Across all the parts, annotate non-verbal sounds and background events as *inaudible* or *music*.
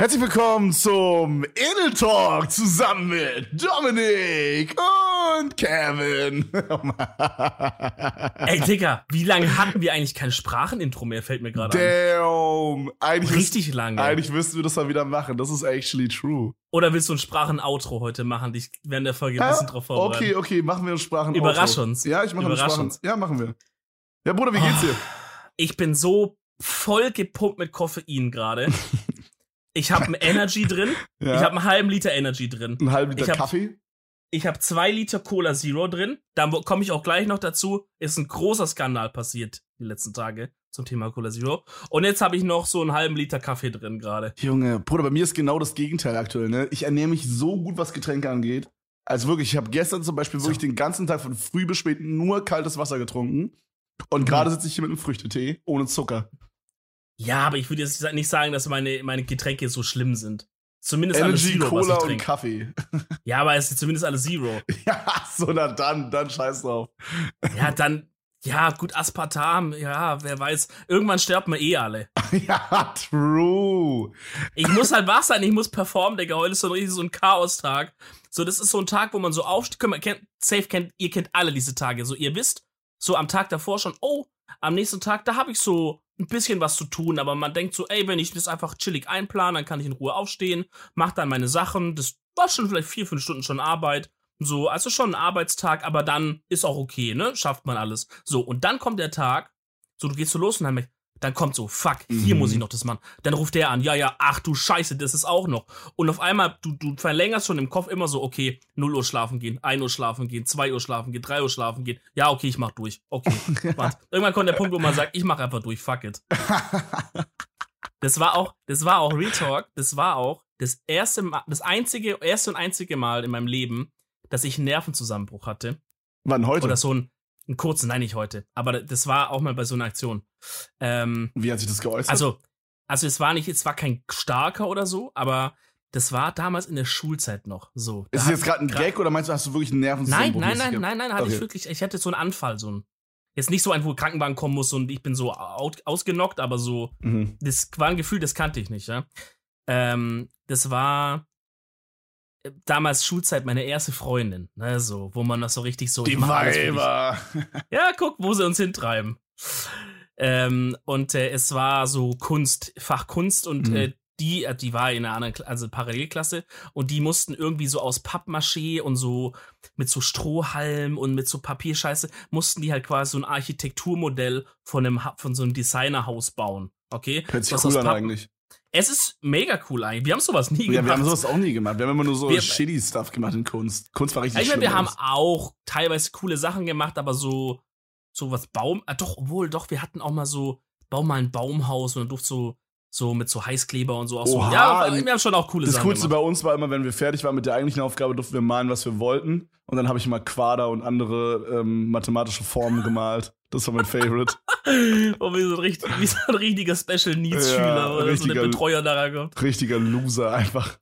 Herzlich willkommen zum Edel Talk zusammen mit Dominik und Kevin. Ey, Digga, wie lange hatten wir eigentlich kein Sprachenintro mehr, fällt mir gerade ein. Damn. Eigentlich Richtig lange. Eigentlich müssten wir das mal wieder machen. Das ist actually true. Oder willst du ein Sprachen-Outro heute machen, dich während der Folge ein bisschen drauf vorbereiten? okay, okay, machen wir ein Sprachen. Überrasch uns. Ja, ich mache eine Überrasch Sprachen. uns. Ja, machen wir. Ja, Bruder, wie geht's dir? Ich bin so voll gepumpt mit Koffein gerade. *laughs* Ich habe ein Energy drin. *laughs* Ja. Ich habe einen halben Liter Energy drin. einen halben Liter ich hab- Kaffee. Ich habe zwei Liter Cola Zero drin. Da komme ich auch gleich noch dazu. Ist ein großer Skandal passiert die letzten Tage zum Thema Cola Zero. Und jetzt habe ich noch so einen halben Liter Kaffee drin gerade. Junge, Bruder, bei mir ist genau das Gegenteil aktuell, ne? Ich ernähre mich so gut, was Getränke angeht. Also wirklich, ich habe gestern zum Beispiel So. wirklich den ganzen Tag von früh bis spät nur kaltes Wasser getrunken. Und Mhm. gerade sitze ich hier mit einem Früchtetee ohne Zucker. Ja, aber ich würde jetzt nicht sagen, dass meine, meine Getränke so schlimm sind. Zumindest alles Energy, Zero, Cola und. Kaffee. *laughs* Ja, aber es ist zumindest alles Zero. ja, so, na dann, dann scheiß drauf. Ja, dann, ja, gut, Aspartam, ja, wer weiß. Irgendwann sterben wir eh alle. *laughs* ja, true. Ich muss halt wach sein, ich muss performen, Digga. Heute ist so ein richtig so ein Chaos-Tag. So, das ist so ein Tag, wo man so aufsteht. Man kennt, safe kennt, ihr kennt alle diese Tage. So, ihr wisst, so am Tag davor schon, oh, am nächsten Tag, da habe ich so ein bisschen was zu tun, aber man denkt so, ey, wenn ich das einfach chillig einplane, dann kann ich in Ruhe aufstehen, mach dann meine Sachen. Das war schon vielleicht vier, fünf Stunden schon Arbeit. So, also schon ein Arbeitstag, aber dann ist auch okay, ne? Schafft man alles. So, und dann kommt der Tag, so, du gehst so los und dann, merkst- dann kommt so, fuck, hier Mhm. muss ich noch das machen. Dann ruft der an, ja, ja, ach du Scheiße, das ist auch noch. Und auf einmal, du, du verlängerst schon im Kopf immer so, okay, 0 Uhr schlafen gehen, 1 Uhr schlafen gehen, 2 Uhr schlafen gehen, 3 Uhr schlafen gehen. Ja, okay, ich mach durch. Okay. *laughs* warte. Irgendwann kommt der Punkt, wo man sagt, ich mach einfach durch, fuck it. *laughs* Das war auch, das war auch Retalk, das war auch das erste Mal, das einzige, erste und einzige Mal in meinem Leben, dass ich einen Nervenzusammenbruch hatte. Wann heute? Oder so ein, einen kurzen, nein, nicht heute. Aber das war auch mal bei so einer Aktion. Ähm, Wie hat sich das geäußert? also, also es war nicht, es war kein starker oder so, aber das war damals in der Schulzeit noch so. Da ist es jetzt gerade ein Gag oder meinst du, hast du wirklich einen Nein, Nervenzusammenbruch? nein, nein, mäßig nein, nein, hatte Okay. ich wirklich, ich hatte so einen Anfall, so ein, jetzt nicht so ein, wo Krankenwagen kommen muss und ich bin so out, ausgenockt, aber so? Mhm. das war ein Gefühl, das kannte ich nicht, ja. Ähm, das war äh, damals Schulzeit meine erste Freundin, ne, so, wo man das so richtig so, Die. Weiber. Ja, guck, wo sie uns hintreiben. Ähm, und äh, es war so Kunst, Fach Kunst und Mhm. äh, die, äh, die war in einer anderen, also Parallelklasse und die mussten irgendwie so aus Pappmaché und so mit so Strohhalm und mit so Papierscheiße mussten die halt quasi so ein Architekturmodell von einem, von so einem Designerhaus bauen. Okay? Hört sich Was cool an eigentlich. Es ist mega cool eigentlich. Wir haben sowas nie Ja, gemacht. wir haben sowas auch nie gemacht. Wir haben immer nur so Wir- shitty Stuff gemacht in Kunst. Kunst war richtig ich meine, wir haben auch teilweise coole Sachen gemacht, aber so, so was Baum, ah, doch, obwohl, doch, wir hatten auch mal so, bau mal ein Baumhaus und dann durfte so, so mit so Heißkleber und so auch so. Oha, Ja, in- wir haben schon auch coole Das Sachen Coolste gemacht. bei uns war immer, wenn wir fertig waren mit der eigentlichen Aufgabe, durften wir malen, was wir wollten. Und dann habe ich mal Quader und andere ähm, mathematische Formen gemalt. Das war mein Favorite. Oh, wie so ein, richtig, wie so ein richtiger Special Needs Schüler Ja, oder so richtiger- der Betreuer da kommt. Richtiger Loser einfach.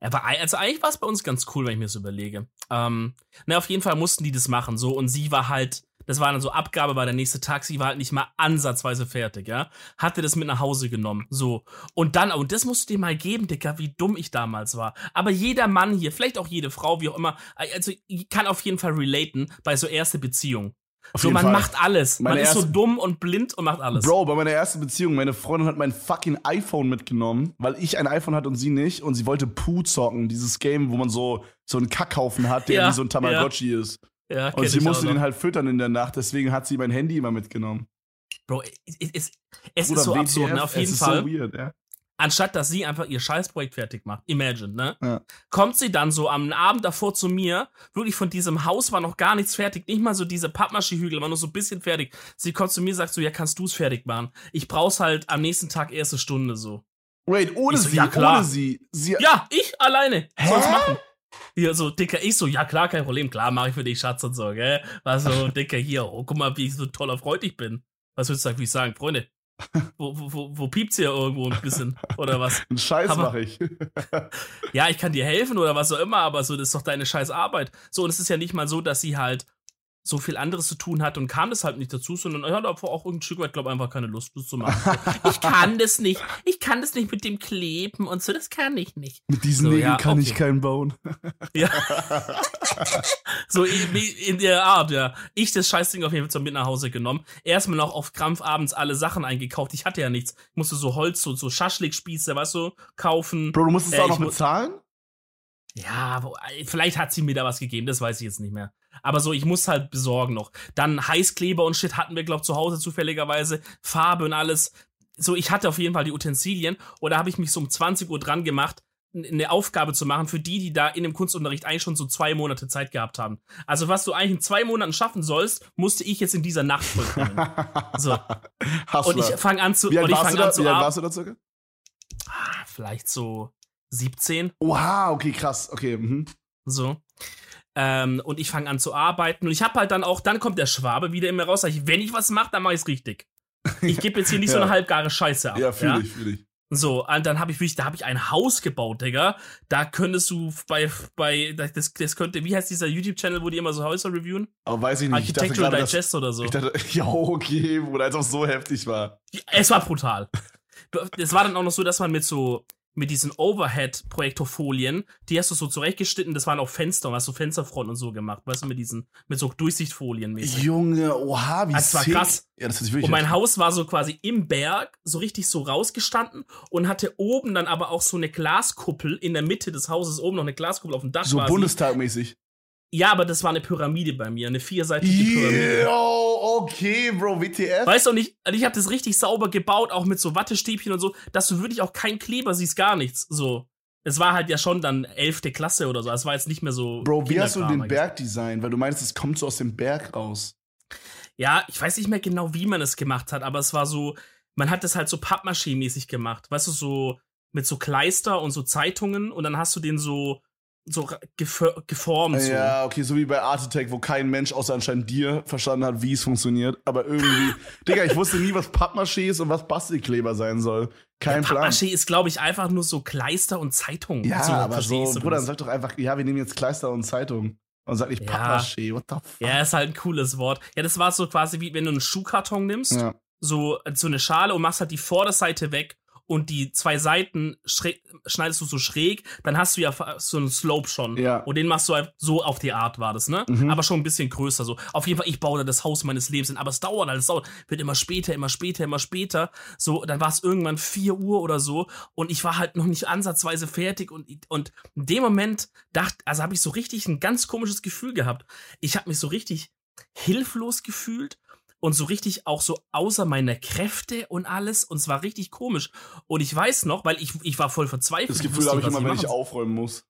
Aber also eigentlich war es bei uns ganz cool, wenn ich mir das überlege. Ähm, na, auf jeden Fall mussten die das machen, so. Und sie war halt, das war dann so Abgabe bei der nächste Tag, sie war halt nicht mal ansatzweise fertig, ja. Hatte das mit nach Hause genommen, so. Und dann, und das musst du dir mal geben, Dicker, wie dumm ich damals war. Aber jeder Mann hier, vielleicht auch jede Frau, wie auch immer, also kann auf jeden Fall relaten bei so erste Beziehung. Auf So, man Fall. macht alles. Meine man ist so dumm und blind und macht alles. Bro, bei meiner ersten Beziehung, meine Freundin hat mein fucking iPhone mitgenommen, weil ich ein iPhone hatte und sie nicht. Und sie wollte Poo zocken, dieses Game, wo man so, so einen Kackhaufen hat, der Ja, wie so ein Tamagotchi ist. Ja, Und sie musste den halt füttern in der Nacht, deswegen hat sie mein Handy immer mitgenommen. Bro, es, es, es Bruder, ist so WTF, absurd, ne? Auf es jeden ist Fall. so weird, ja. anstatt dass sie einfach ihr Scheißprojekt fertig macht, imagine, ne? Ja. Kommt sie dann so am Abend davor zu mir, wirklich von diesem Haus war noch gar nichts fertig, nicht mal so diese Pappmaschehügel, war nur so ein bisschen fertig. Sie kommt zu mir, sagt so, ja, kannst du's fertig machen? Ich brauch's halt am nächsten Tag erste Stunde so. Wait, ohne so, sie, ja, klar. ohne sie. sie Ja, ich alleine. Hä? Soll's machen. Hier so, Dicker, ich so, ja klar, kein Problem, klar, mache ich für dich, Schatz und so, gell? War so, *laughs* Dicker, hier, oh, guck mal, wie ich so ein toller Freund ich bin. Was würdest du sagen, Freunde? Wo, wo, wo, piept's hier irgendwo ein bisschen? Oder was? *laughs* einen Scheiß mache ich. *laughs* ja, ich kann dir helfen oder was auch immer, aber so, das ist doch deine scheiß Arbeit. So, und es ist ja nicht mal so, dass sie halt so viel anderes zu tun hatte und kam das halt nicht dazu, sondern er hat einfach auch ein Stück weit, glaube ich, einfach keine Lust, das zu machen. ich kann *laughs* das nicht. Ich kann das nicht mit dem Kleben und so, das kann ich nicht. Mit diesen So, Nägeln ja, kann okay. ich keinen bauen. *laughs* Ja. so in, in der Art, ja. Ich das Scheißding auf jeden Fall mit nach Hause genommen. Erstmal noch auf Krampf abends alle Sachen eingekauft. Ich hatte ja nichts. Ich musste so Holz, so, so Schaschlikspieße, weißt du, kaufen. Bro, du musst es Äh, auch noch bezahlen? Ja, vielleicht hat sie mir da was gegeben, das weiß ich jetzt nicht mehr. Aber so, ich muss halt besorgen noch. Dann Heißkleber und Shit hatten wir, glaub zu Hause zufälligerweise. Farbe und alles. So, ich hatte auf jeden Fall die Utensilien. Und da habe ich mich so um 20 Uhr dran gemacht, eine Aufgabe zu machen für die, die da in dem Kunstunterricht eigentlich schon so zwei Monate Zeit gehabt haben. Also, was du eigentlich in zwei Monaten schaffen sollst, musste ich jetzt in dieser Nacht vollbringen. so. *laughs* Hast Und du ich fange an zu, Wie alt und ich warst fange an zu Wie alt ar- warst du da circa? ah, vielleicht so 17. Oha, okay, krass. Okay, mhm. So. Ähm, und ich fange an zu arbeiten. Und ich habe halt dann auch, dann kommt der Schwabe wieder in mir raus. Sag ich, wenn ich was mache, dann mache ich es richtig. Ich gebe jetzt hier nicht so *laughs* Ja. eine halbgare Scheiße ab. Ja, fühl ich, fühl ich. So, und dann habe ich wirklich, da habe ich ein Haus gebaut, Digga. Da könntest du bei, bei, das, das könnte, wie heißt dieser YouTube-Channel, wo die immer so Häuser reviewen? Aber weiß ich nicht. Ich Architectural dass, Digest oder so. ich dachte, *laughs* ja, okay, Bruder, als es so heftig war. Es war brutal. Es war dann auch noch so, dass man mit so, mit diesen Overhead-Projektorfolien, die hast du so zurechtgeschnitten, das waren auch Fenster, hast du Fensterfronten und so gemacht, weißt du, mit diesen, mit so Durchsichtfolien mäßig. Junge, oha, wie Das war sick. krass. Ja, das ist wirklich Und mein. Haus war so quasi im Berg, so richtig so rausgestanden und hatte oben dann aber auch so eine Glaskuppel in der Mitte des Hauses, oben noch eine Glaskuppel auf dem Dach. so. Bundestagmäßig. Ja, aber das war eine Pyramide bei mir, eine vierseitige Pyramide. Yo, okay, Bro, WTF. Weißt du, und ich, ich habe das richtig sauber gebaut, auch mit so Wattestäbchen und so, dass du wirklich auch kein Kleber siehst, gar nichts. So. Es war halt ja schon dann elfte Klasse oder so. Es war jetzt nicht mehr so. Bro, wie hast du den eigentlich. Berg designt? Weil du meinst, es kommt so aus dem Berg raus. Ja, ich weiß nicht mehr genau, wie man es gemacht hat, aber es war so, man hat das halt so Pappmaché-mäßig gemacht. Weißt du, so mit so Kleister und so Zeitungen und dann hast du den so, so geformt. So. Ja, okay, so wie bei Art Attack, wo kein Mensch außer anscheinend dir verstanden hat, wie es funktioniert. Aber irgendwie, *laughs* Digga, ich wusste nie, was Pappmaché ist und was Bastelkleber sein soll. Kein Plan. Pappmaché ist, glaube ich, einfach nur so Kleister und Zeitungen. Ja, aber verstehst so, du Bruder, dann sag doch einfach, ja, wir nehmen jetzt Kleister und Zeitung. Und sag nicht Ja. Pappmaché, what the fuck? Ja, ist halt ein cooles Wort. Ja, das war so quasi wie wenn du einen Schuhkarton nimmst, Ja. so, so eine Schale und machst halt die Vorderseite weg und die zwei Seiten schneidest du so schräg, dann hast du ja so einen Slope schon. Ja. Und den machst du halt so auf die Art war das, ne? Mhm. Aber schon ein bisschen größer so. Auf jeden Fall, ich baue da das Haus meines Lebens hin, aber es dauert halt, es dauert, wird immer später, immer später, immer später. So, dann war es irgendwann 4 Uhr oder so und ich war halt noch nicht ansatzweise fertig und, und in dem Moment dachte, also habe ich so richtig ein ganz komisches Gefühl gehabt. Ich habe mich so richtig hilflos gefühlt und so richtig auch so außer meiner Kräfte und alles und es war richtig komisch. Und ich weiß noch, weil ich, ich war voll verzweifelt. Das ich Gefühl habe ich immer, wenn ich aufräumen muss.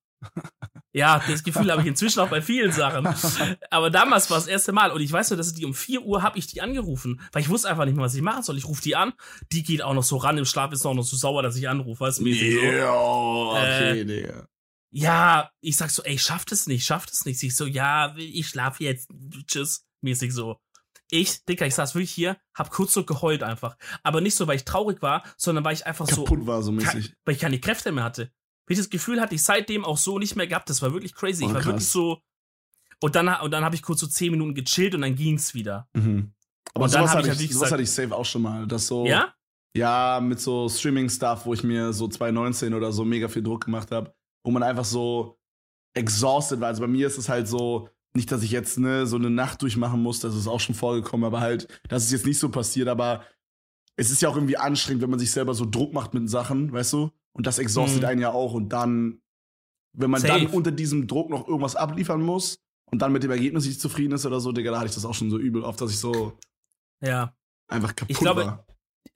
ja, das Gefühl habe ich inzwischen auch bei vielen Sachen. *laughs* Aber damals war das erste Mal. Und ich weiß nur, dass die um 4 Uhr habe ich die angerufen. Weil ich wusste einfach nicht mehr, was ich machen soll. Ich rufe die an. Die geht auch noch so ran. Im Schlaf ist auch noch so sauer, dass ich anrufe. Weißt du, mäßig so. Okay, Äh, Digga. Ja, ich sag so, ey, schafft es nicht, schafft es nicht. Sie so, ja, ich schlafe jetzt. Tschüss. Mäßig so. Ich, Dicker, ich saß wirklich hier, hab kurz so geheult einfach. Aber nicht so, weil ich traurig war, sondern weil ich einfach so Kaputt war so mäßig. weil ich keine Kräfte mehr hatte. Weil ich das Gefühl hatte, ich seitdem auch so nicht mehr gehabt. Das war wirklich crazy. Oh, ich war krass. wirklich so. Und dann, und dann habe ich kurz so zehn Minuten gechillt und dann ging's wieder. Mhm. Aber Und dann sowas, hab hatte ich ich, halt, wie sowas gesagt- hatte ich safe auch schon mal. Das so, Ja? Ja, mit so Streaming-Stuff, wo ich mir so 2019 oder so mega viel Druck gemacht habe, wo man einfach so exhausted war. Also bei mir ist es halt so, nicht, dass ich jetzt ne, so eine Nacht durchmachen muss, das ist auch schon vorgekommen, aber halt, das ist jetzt nicht so passiert, aber es ist ja auch irgendwie anstrengend, wenn man sich selber so Druck macht mit Sachen, weißt du? Und das exhaustet Mhm. einen ja auch und dann, wenn man Safe. dann unter diesem Druck noch irgendwas abliefern muss und dann mit dem Ergebnis nicht zufrieden ist oder so, Digga, da hatte ich das auch schon so übel oft, dass ich so Ja. einfach kaputt Ich glaube, war.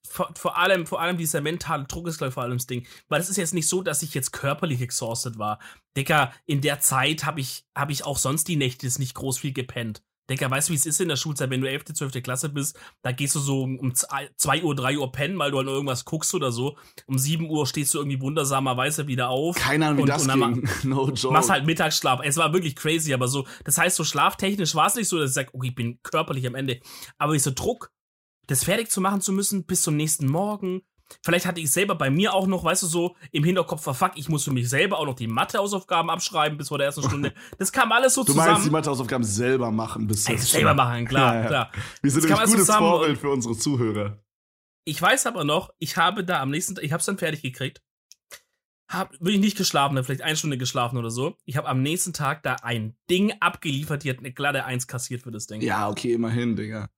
Vor, vor allem, vor allem dieser mentale Druck ist, glaube ich, vor allem das Ding. Weil es ist jetzt nicht so, dass ich jetzt körperlich exhausted war. Dicker, in der Zeit habe ich, hab ich auch sonst die Nächte nicht groß viel gepennt. Dicker, weißt du, wie es ist in der Schulzeit, wenn du 11., 12. Klasse bist, da gehst du so um 2 Uhr, 3 Uhr pennen, weil du halt irgendwas guckst oder so. Um 7 Uhr stehst du irgendwie wundersamerweise wieder auf. Keine Ahnung, wie Und- das und ging. *laughs* no joke. Machst halt Mittagsschlaf. Es war wirklich crazy, aber so, das heißt, so schlaftechnisch war es nicht so, dass ich sage, okay, ich bin körperlich am Ende. Aber dieser Druck, das fertig zu machen zu müssen bis zum nächsten Morgen, Vielleicht hatte ich selber bei mir auch noch, weißt du, so im Hinterkopf war, fuck, ich muss für mich selber auch noch die Mathehausaufgaben abschreiben bis vor der ersten *laughs* Stunde. Das kam alles so Du zusammen. meinst die Mathehausaufgaben selber machen bis jetzt selber machen, klar, Ja, ja. klar. Wir sind ein gutes zusammen Vorbild für unsere Zuhörer. Ich weiß aber noch, ich habe da am nächsten Tag, ich habe es dann fertig gekriegt. Hab wirklich nicht geschlafen, vielleicht eine Stunde geschlafen oder so. Ich habe am nächsten Tag da ein Ding abgeliefert, die hat eine glatte Eins kassiert für das Ding. Ja, okay, immerhin, Digga.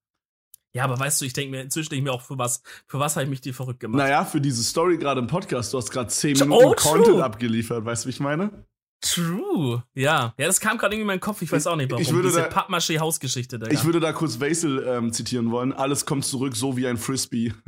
Ja, aber weißt du, ich denke mir, inzwischen denke ich mir auch, für was, für was habe ich mich dir verrückt gemacht? Naja, für diese Story gerade im Podcast, du hast gerade 10 Oh, Minuten true. Content abgeliefert, weißt du, wie ich meine? True. Ja. Ja, das kam gerade irgendwie in meinen Kopf, ich weiß auch nicht warum. Ich würde Diese da- Pappmaché-Hausgeschichte da. Ich würde da kurz Vasil ähm, zitieren wollen. Alles kommt zurück, so wie ein Frisbee. *laughs*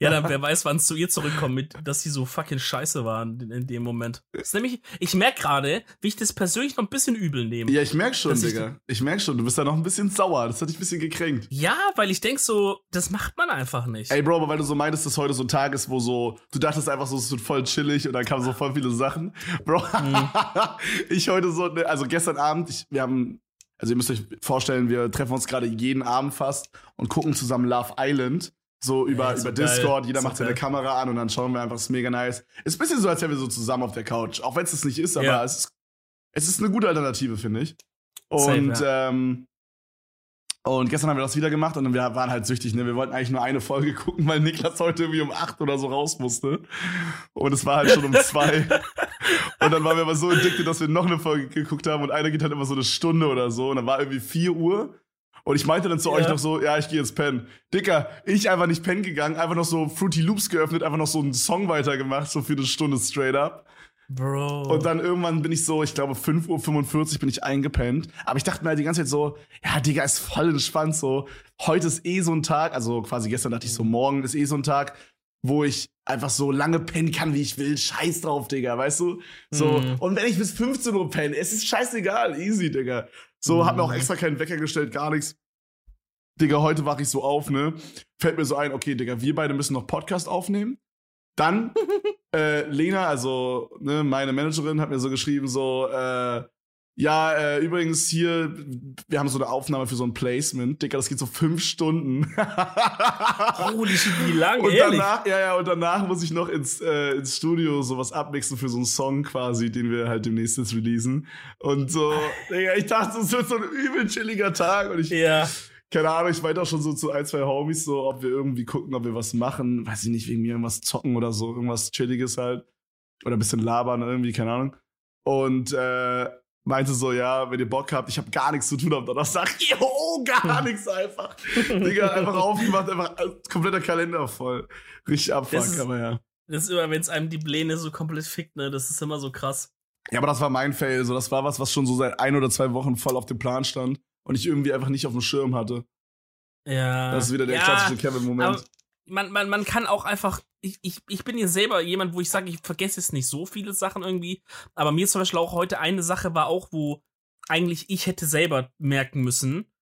Ja, dann wer weiß, wann es zu ihr zurückkommt, mit, dass sie so fucking scheiße waren in, in dem Moment. Das ist nämlich, ich merke gerade, wie ich das persönlich noch ein bisschen übel nehme. Ja, ich merk schon, Dass ich- Digga. Ich merk schon, du bist da noch ein bisschen sauer. Das hat dich ein bisschen gekränkt. Ja, weil ich denk so, das macht man einfach nicht. Ey, Bro, aber weil du so meintest, dass heute so ein Tag ist, wo so, du dachtest einfach so, es wird voll chillig und dann kamen so voll viele Sachen. Bro, Mhm. *laughs* ich heute so, ne, also gestern Abend, ich, wir haben, also ihr müsst euch vorstellen, wir treffen uns gerade jeden Abend fast und gucken zusammen Love Island. So über, so über geil. Discord, jeder So macht seine geil. Kamera an und dann schauen wir einfach, es ist mega nice. Ist ein bisschen so, als wären wir so zusammen auf der Couch. Auch wenn es das nicht ist, aber Ja. es, ist, es ist eine gute Alternative, finde ich. Safe, Und, ähm, und gestern haben wir das wieder gemacht und wir waren halt süchtig, ne? Wir wollten eigentlich nur eine Folge *laughs* gucken, weil Niklas heute irgendwie um acht oder so raus musste. Und es war halt schon um zwei. und dann waren wir aber so addicted, dass wir noch eine Folge geguckt haben und eine geht halt immer so eine Stunde oder so. Und dann war irgendwie vier Uhr. Und ich meinte dann zu Ja. euch noch so, ja, ich gehe jetzt pennen. Dicker, ich einfach nicht pennen gegangen, einfach noch so Fruity Loops geöffnet, einfach noch so einen Song weitergemacht, so für eine Stunde straight up. Bro. Und dann irgendwann bin ich so, ich glaube 5.45 Uhr bin ich eingepennt. Aber ich dachte mir halt die ganze Zeit so, ja, Digga, ist voll entspannt so. Heute ist eh so ein Tag, also quasi gestern dachte ich so, morgen ist eh so ein Tag, wo ich einfach so lange pennen kann, wie ich will. Scheiß drauf, Digga, weißt du? So, Mhm. und wenn ich bis 15 Uhr penne, es ist scheißegal, easy, Digga. So, hab mir auch Mhm. extra keinen Wecker gestellt, gar nichts. Digga, heute wache ich so auf, ne? Fällt mir so ein, okay, Digga, wir beide müssen noch Podcast aufnehmen. Dann, *laughs* äh, Lena, also ne, meine Managerin, hat mir so geschrieben, so, äh, ja, äh, übrigens hier, wir haben so eine Aufnahme für so ein Placement. Digga, das geht so fünf Stunden. *laughs* Holy shit, wie lang, und ehrlich? danach, ja, ja, und danach muss ich noch ins, äh, ins Studio sowas abmixen für so einen Song quasi, den wir halt demnächst jetzt releasen. Und so, *laughs* Digga, ich dachte, es wird so ein übel chilliger Tag und ich, Ja. keine Ahnung, ich meinte auch schon so zu ein, zwei Homies, so, ob wir irgendwie gucken, ob wir was machen. Weiß ich nicht, wegen mir irgendwas zocken oder so, irgendwas Chilliges halt. Oder ein bisschen labern irgendwie, keine Ahnung. Und äh, meinte so, ja, wenn ihr Bock habt, ich habe gar nichts zu tun am Donnerstag. *laughs* Jo, gar *laughs* nichts einfach. Digga, einfach aufgemacht, einfach äh, kompletter Kalender voll. Richtig abfuck, aber ja. Das ist immer, wenn es einem die Pläne so komplett fickt, ne? Das ist immer so krass. Ja, aber das war mein Fail. So, das war was, was schon so seit ein oder zwei Wochen voll auf dem Plan stand und ich irgendwie einfach nicht auf dem Schirm hatte. Ja. Das ist wieder der ja, klassische Kevin-Moment. Man, man, man kann auch einfach. Ich, ich, ich bin hier selber jemand, wo ich sage, ich vergesse jetzt nicht so viele Sachen irgendwie. Aber mir zum Beispiel auch heute eine Sache war auch, wo eigentlich ich hätte selber merken müssen,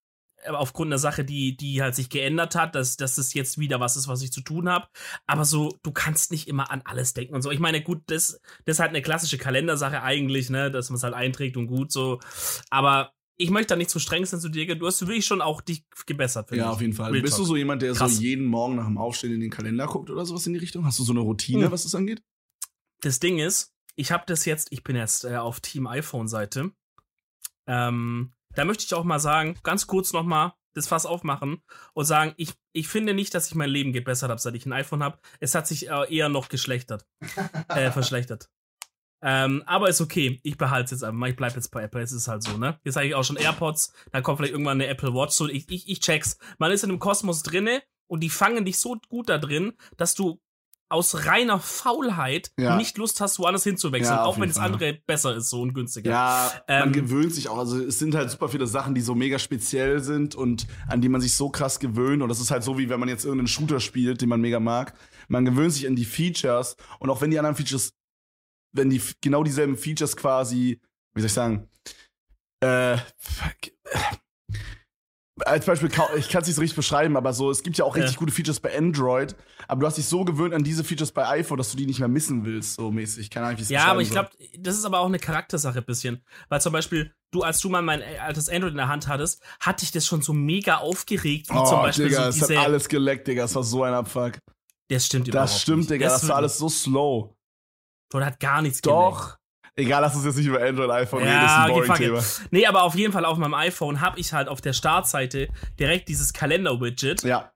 aber aufgrund der Sache, die, die halt sich geändert hat, dass, dass es jetzt wieder was ist, was ich zu tun habe. Aber so, du kannst nicht immer an alles denken und so. Ich meine, gut, das, das ist halt eine klassische Kalendersache eigentlich, ne, dass man es halt einträgt und gut so. Aber ich möchte da nicht zu streng sein zu dir. Du hast wirklich schon auch dich gebessert, finde Ja, ich. auf jeden Fall. Real Bist du Talk. so jemand, der Krass. so jeden Morgen nach dem Aufstehen in den Kalender guckt oder sowas in die Richtung? Hast du so eine Routine, Hm. was das angeht? das Ding ist, ich habe das jetzt, ich bin jetzt äh, auf Team iPhone-Seite. Ähm, da möchte ich auch mal sagen, ganz kurz noch mal das Fass aufmachen und sagen, ich, ich finde nicht, dass ich mein Leben gebessert habe, seit ich ein iPhone habe. Es hat sich äh, eher noch geschlechtert, *laughs* äh, verschlechtert. Ähm, aber ist okay. Ich behalte es jetzt einfach mal. Ich bleibe jetzt bei Apple. Es ist halt so, ne? Jetzt sage ich auch schon AirPods. Da kommt vielleicht irgendwann eine Apple Watch. So, ich, ich, ich check's. Man ist in einem Kosmos drinne und die fangen dich so gut da drin, dass du aus reiner Faulheit Ja. nicht Lust hast, woanders hinzuwechseln, Ja, auch wenn das andere besser ist, so und günstiger. Ja, man Ähm, gewöhnt sich auch. Also es sind halt super viele Sachen, die so mega speziell sind und an die man sich so krass gewöhnt. Und das ist halt so, wie wenn man jetzt irgendeinen Shooter spielt, den man mega mag. Man gewöhnt sich an die Features und auch wenn die anderen Features, wenn die genau dieselben Features quasi, wie soll ich sagen, äh, äh, als Beispiel, ich kann es nicht so richtig beschreiben, aber so, es gibt ja auch richtig Ja. gute Features bei Android, aber du hast dich so gewöhnt an diese Features bei iPhone, dass du die nicht mehr missen willst, so mäßig. Keine Ahnung, wie ich's Ja, aber ich glaube, das ist aber auch eine Charaktersache ein bisschen. Weil zum Beispiel, du, als du mal mein äh, altes Android in der Hand hattest, hatte ich das schon so mega aufgeregt, wie oh, zum Beispiel Digga, so es hat diese. alles geleckt, Digga. Es war so ein Abfuck. Das stimmt überhaupt Das stimmt, nicht. Digga. Das, wird- war alles so slow. Oder hat gar nichts Doch. Egal, lass uns jetzt nicht über Android, iPhone reden, Ja, das ist ein it. Thema. Nee, aber auf jeden Fall auf meinem iPhone habe ich halt auf der Startseite direkt dieses Kalender-Widget. Ja,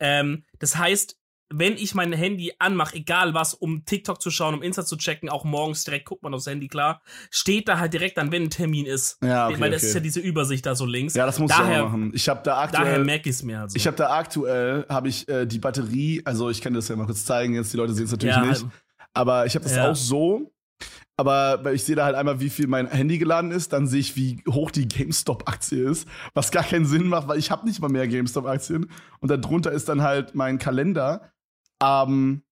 Ähm, das heißt, wenn ich mein Handy anmache, egal was, um TikTok zu schauen, um Insta zu checken, auch morgens direkt guckt man aufs Handy, klar, steht da halt direkt an, wenn ein Termin ist. ja, okay, Weil das okay. ist ja diese Übersicht da so links. ja, das muss daher- ich auch machen. Ich habe da Daher aktuell, merke ich es mir halt so. ich habe da aktuell, habe ich äh, die Batterie, also ich kann das ja mal kurz zeigen, jetzt die Leute sehen es natürlich ja, nicht, halt- aber ich habe das Ja. auch so, aber ich sehe da halt einmal, wie viel mein Handy geladen ist, dann sehe ich, wie hoch die GameStop-Aktie ist, was gar keinen Sinn macht, weil ich habe nicht mal mehr GameStop-Aktien und darunter ist dann halt mein Kalender. Ähm,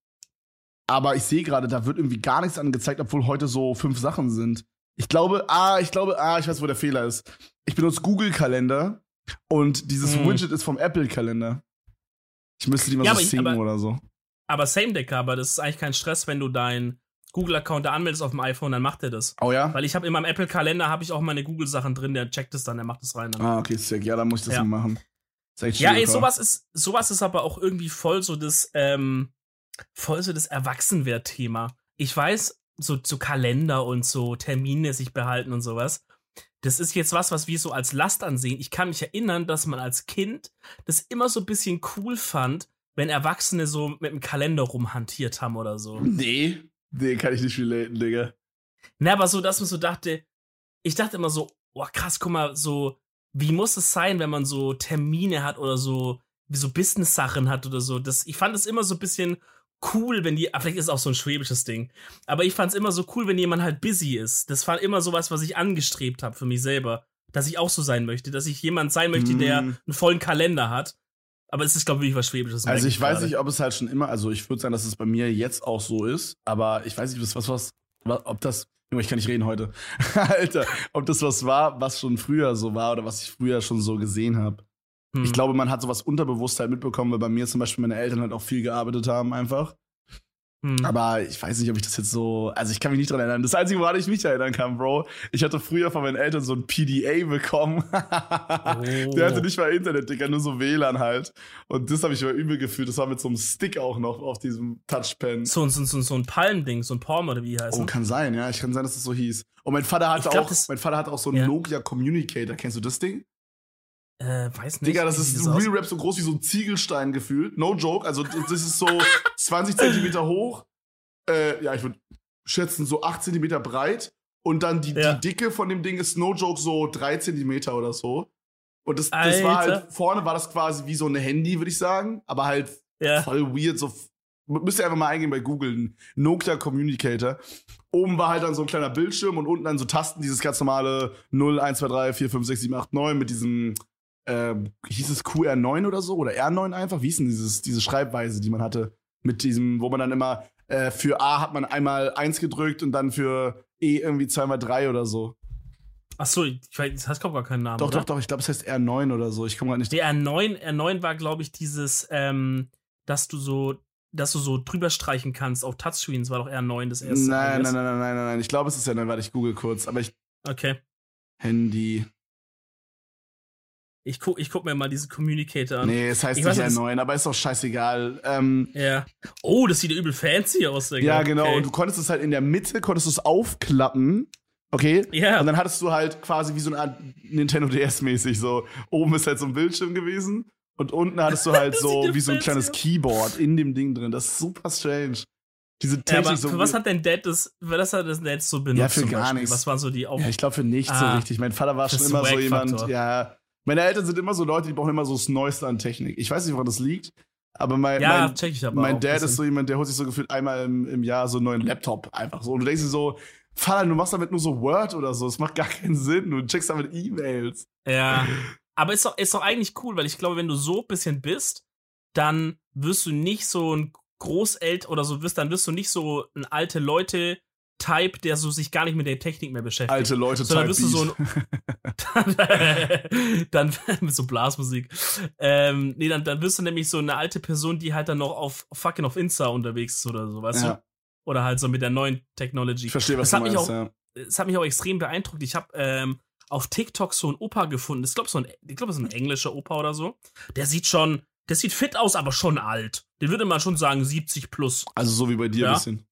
aber ich sehe gerade, da wird irgendwie gar nichts angezeigt, obwohl heute so fünf Sachen sind. Ich glaube, ah, ich glaube, ah, ich weiß, wo der Fehler ist. Ich benutze Google-Kalender und dieses Hm. Widget ist vom Apple-Kalender. Ich müsste die mal Ja, so singen oder so. Aber Same Day aber das ist eigentlich kein Stress, wenn du deinen Google-Account da anmeldest auf dem iPhone, dann macht er das. Oh ja? Weil ich habe in meinem Apple-Kalender habe ich auch meine Google-Sachen drin, der checkt es dann, der macht es rein. Dann. Ah, okay, sick. Ja, dann muss ich das Ja. machen. Echt Ja, ey, sowas ist, sowas ist aber auch irgendwie voll so das, ähm, voll so das Erwachsenwert-Thema. Ich weiß, so, so Kalender und so Termine sich behalten und sowas. Das ist jetzt was, was wir so als Last ansehen. Ich kann mich erinnern, dass man als Kind das immer so ein bisschen cool fand, wenn Erwachsene so mit dem Kalender rumhantiert haben oder so. Nee, nee, kann ich nicht relaten, Digga. Na, aber so, dass man so dachte, ich dachte immer so, oh krass, guck mal, so, wie muss es sein, wenn man so Termine hat oder so, wie so Business-Sachen hat oder so. Das, ich fand es immer so ein bisschen cool, wenn die, ah, vielleicht ist es auch so ein schwäbisches Ding, aber ich fand es immer so cool, wenn jemand halt busy ist. Das war immer sowas, was ich angestrebt habe für mich selber, dass ich auch so sein möchte, dass ich jemand sein möchte, der Mm. einen vollen Kalender hat. Aber es ist, glaube ich, wirklich was Schwäbisches. Also ich weiß gerade. nicht, ob es halt schon immer, also ich würde sagen, dass es bei mir jetzt auch so ist, aber ich weiß nicht, was, was, was, was ob das, Junge, ich kann nicht reden heute. *laughs* Alter, ob das was war, was schon früher so war oder was ich früher schon so gesehen habe. Hm. Ich glaube, man hat sowas unterbewusst halt mitbekommen, weil bei mir zum Beispiel meine Eltern halt auch viel gearbeitet haben einfach. Hm. Aber ich weiß nicht, ob ich das jetzt so. Also ich kann mich nicht dran erinnern. Das Einzige, woran ich mich erinnern kann, Bro, ich hatte früher von meinen Eltern so ein PDA bekommen. *laughs* Der hatte nicht mal Internet, Digga, nur so WLAN halt. Und das habe ich aber übel gefühlt. Das war mit so einem Stick auch noch auf diesem Touchpen. so, so, so, so ein Palmding, so ein Palm oder wie heißt Oh, es? kann sein, ja. Ich kann sein, dass es so hieß. Und mein Vater hatte glaub, auch, das- mein Vater hatte auch so einen Ja. Nokia Communicator. Kennst du das Ding? Äh, weiß nicht. Digga, das ist aus? Real Rap so groß wie so ein Ziegelstein gefühlt. No joke. Also das ist so *laughs* 20 Zentimeter hoch. Äh, ja, ich würde schätzen so 8 Zentimeter breit. Und dann die, Ja. die Dicke von dem Ding ist no joke so 3 Zentimeter oder so. Und das, das war halt, vorne war das quasi wie so ein Handy, würde ich sagen. Aber halt Ja. voll weird. So, müsst ihr einfach mal eingehen bei Google. Nokia Communicator. Oben war halt dann so ein kleiner Bildschirm und unten dann so Tasten, dieses ganz normale 0, 1, 2, 3, 4, 5, 6, 7, 8, 9 mit diesem, ähm, hieß es QR9 oder so? Oder R9 einfach? Wie hieß denn dieses, diese Schreibweise, die man hatte? Mit diesem, wo man dann immer, äh, für A hat man einmal 1 gedrückt und dann für E irgendwie zweimal 3 oder so. Achso, ich weiß, das heißt gar keinen Namen. Doch, oder? doch, doch, ich glaube, es heißt R9 oder so. Ich komme gerade nicht. Der R9, R9 war, glaube ich, dieses, ähm, dass du so, dass du so drüber streichen kannst auf Touchscreens, war doch R9 das erste. Nein, nein, nein, nein, nein, nein, nein. Ich glaube, es ist R9. Warte, ich google kurz. Aber ich, Okay. Handy. Ich guck, ich guck mir mal diese Communicator an. Nee, es heißt Ich nicht weiß, das- R9, aber ist doch scheißegal. Ähm, Ja. Oh, das sieht ja übel fancy aus, Digga. Ja, genau. Okay. Und du konntest es halt in der Mitte, konntest du es aufklappen. Okay? Ja. Und dann hattest du halt quasi wie so eine Art Nintendo DS-mäßig so. Oben ist halt so ein Bildschirm gewesen. Und unten hattest du *laughs* halt Das so ja wie so ein kleines aus. Keyboard in dem Ding drin. Das ist super strange. Diese ja, Technik aber so. für was hat dein Dad das, für was hat das Dad so benutzt? Ja, für gar nichts. Was waren so die Auf ja, ich glaube für nichts so Ah. richtig. Mein Vater war Das schon immer so jemand, ja. Meine Eltern sind immer so Leute, die brauchen immer so das Neueste an Technik. Ich weiß nicht, woran das liegt, aber mein, Ja, mein, aber mein Dad ist so jemand, der holt sich so gefühlt einmal im, im Jahr so einen neuen Laptop einfach so. Und du denkst dir so, Vater, du machst damit nur so Word oder so. Das macht gar keinen Sinn. Du checkst damit E-Mails. Ja. *laughs* Aber ist doch, ist doch eigentlich cool, weil ich glaube, wenn du so ein bisschen bist, dann wirst du nicht so ein Großelt oder so wirst, dann wirst du nicht so ein alte Leute Type, der so sich gar nicht mit der Technik mehr beschäftigt. Alte Leute, Sondern Type wirst du so Beat. *laughs* dann, dann mit so Blasmusik. Ähm, nee, dann, dann wirst du nämlich so eine alte Person, die halt dann noch auf fucking auf Insta unterwegs ist oder so, weißt Ja. du? Oder halt so mit der neuen Technology. Ich verstehe, was Das du hat mich meinst, auch- ja. es hat mich auch extrem beeindruckt. Ich habe ähm, auf TikTok so einen Opa gefunden. Ich glaube, so ein, ich glaube, das ist ein englischer Opa oder so. Der sieht schon, der sieht fit aus, aber schon alt. Den würde man schon sagen 70 plus. Also so wie bei dir Ja. ein bisschen.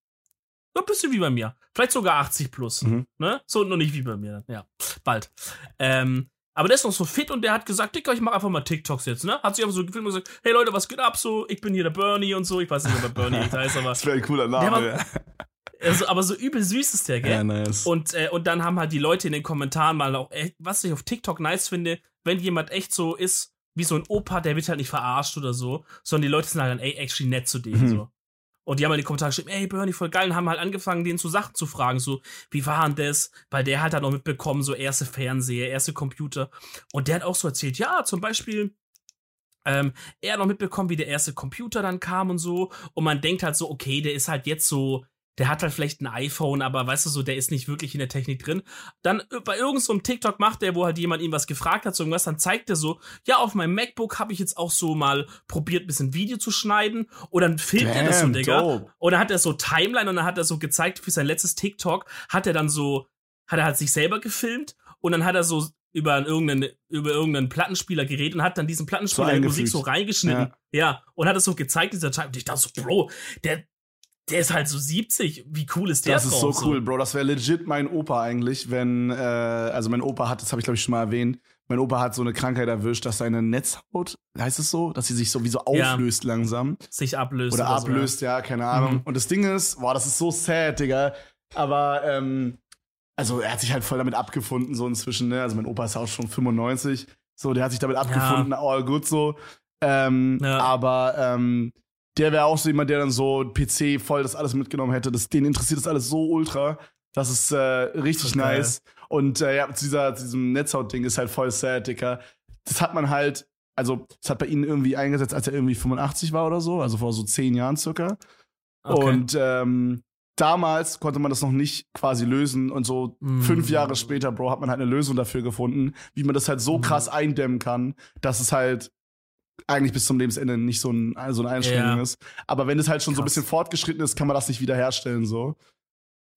So ein bisschen wie bei mir. Vielleicht sogar 80 plus. Mhm. Ne? So noch nicht wie bei mir. Ja, bald. Ähm, aber der ist noch so fit und der hat gesagt, Dicker, ich mach einfach mal TikToks jetzt, ne? Hat sich einfach so gefilmt und gesagt, hey Leute, was geht ab so? Ich bin hier der Bernie und so. Ich weiß nicht, ob er Bernie echt heißt, aber, *laughs* Das wäre ein cooler Der Name. war- ja. also, aber so übel süß ist der, gell? ja, nice. Und, äh, und dann haben halt die Leute in den Kommentaren mal auch, echt, was ich auf TikTok nice finde, wenn jemand echt so ist, wie so ein Opa, der wird halt nicht verarscht oder so, sondern die Leute sind halt dann ey, actually nett zu denen Mhm. so. Und die haben halt in die Kommentare geschrieben, ey Bernie, voll geil, und haben halt angefangen, den zu Sachen zu fragen, so, wie war denn das? Weil der halt dann noch mitbekommen, so erste Fernseher, erste Computer. Und der hat auch so erzählt, ja, zum Beispiel, ähm, er hat noch mitbekommen, wie der erste Computer dann kam und so. Und man denkt halt so, okay, der ist halt jetzt so, der hat halt vielleicht ein iPhone, aber weißt du so, der ist nicht wirklich in der Technik drin. Dann äh, bei irgendeinem so einem TikTok macht der, wo halt jemand ihm was gefragt hat, so irgendwas, dann zeigt er so, ja, auf meinem MacBook habe ich jetzt auch so mal probiert, ein bisschen Video zu schneiden. Und dann filmt er das so, Digga. dope. Und dann hat er so Timeline und dann hat er so gezeigt, für sein letztes TikTok hat er dann so, hat er halt sich selber gefilmt und dann hat er so über irgendeinen, über irgendeinen Plattenspieler geredet und hat dann diesen Plattenspieler So in Musik so reingeschnitten. Ja. Und hat es so gezeigt, dieser Time. Und ich dachte so, Bro, der, der ist halt so 70. Wie cool ist der Das ist so cool, Bro. Das wäre legit mein Opa eigentlich, wenn, äh, also mein Opa hat, das habe ich glaube ich schon mal erwähnt, mein Opa hat so eine Krankheit erwischt, dass seine Netzhaut, heißt es so, dass sie sich so wie so Ja. auflöst langsam. Sich ablöst. Oder oder so, ablöst, ja, keine Ahnung. Mhm. Und das Ding ist, boah, das ist so sad, Digga. Aber, ähm, also er hat sich halt voll damit abgefunden, so inzwischen, ne? Also mein Opa ist auch schon 95. So, der hat sich damit abgefunden, all gut so. Ähm, Ja. Aber ähm, der wäre auch so jemand, der dann so PC voll das alles mitgenommen hätte. Das, den interessiert das alles so ultra. Das ist äh, richtig geil. nice. Und äh, ja, zu, dieser, zu diesem Netzhaut-Ding ist halt voll sad, Digga. Das hat man halt, also, das hat bei ihnen irgendwie eingesetzt, als er irgendwie 85 war oder so, also vor so zehn Jahren circa. Okay. Und ähm, damals konnte man das noch nicht quasi lösen und so Mm. fünf Jahre später, Bro, hat man halt eine Lösung dafür gefunden, wie man das halt so Mhm. krass eindämmen kann, dass es halt eigentlich bis zum Lebensende nicht so, ein, so eine Einschränkung Ja. ist. Aber wenn es halt schon so ein Krass. bisschen fortgeschritten ist, kann man das nicht wiederherstellen, so.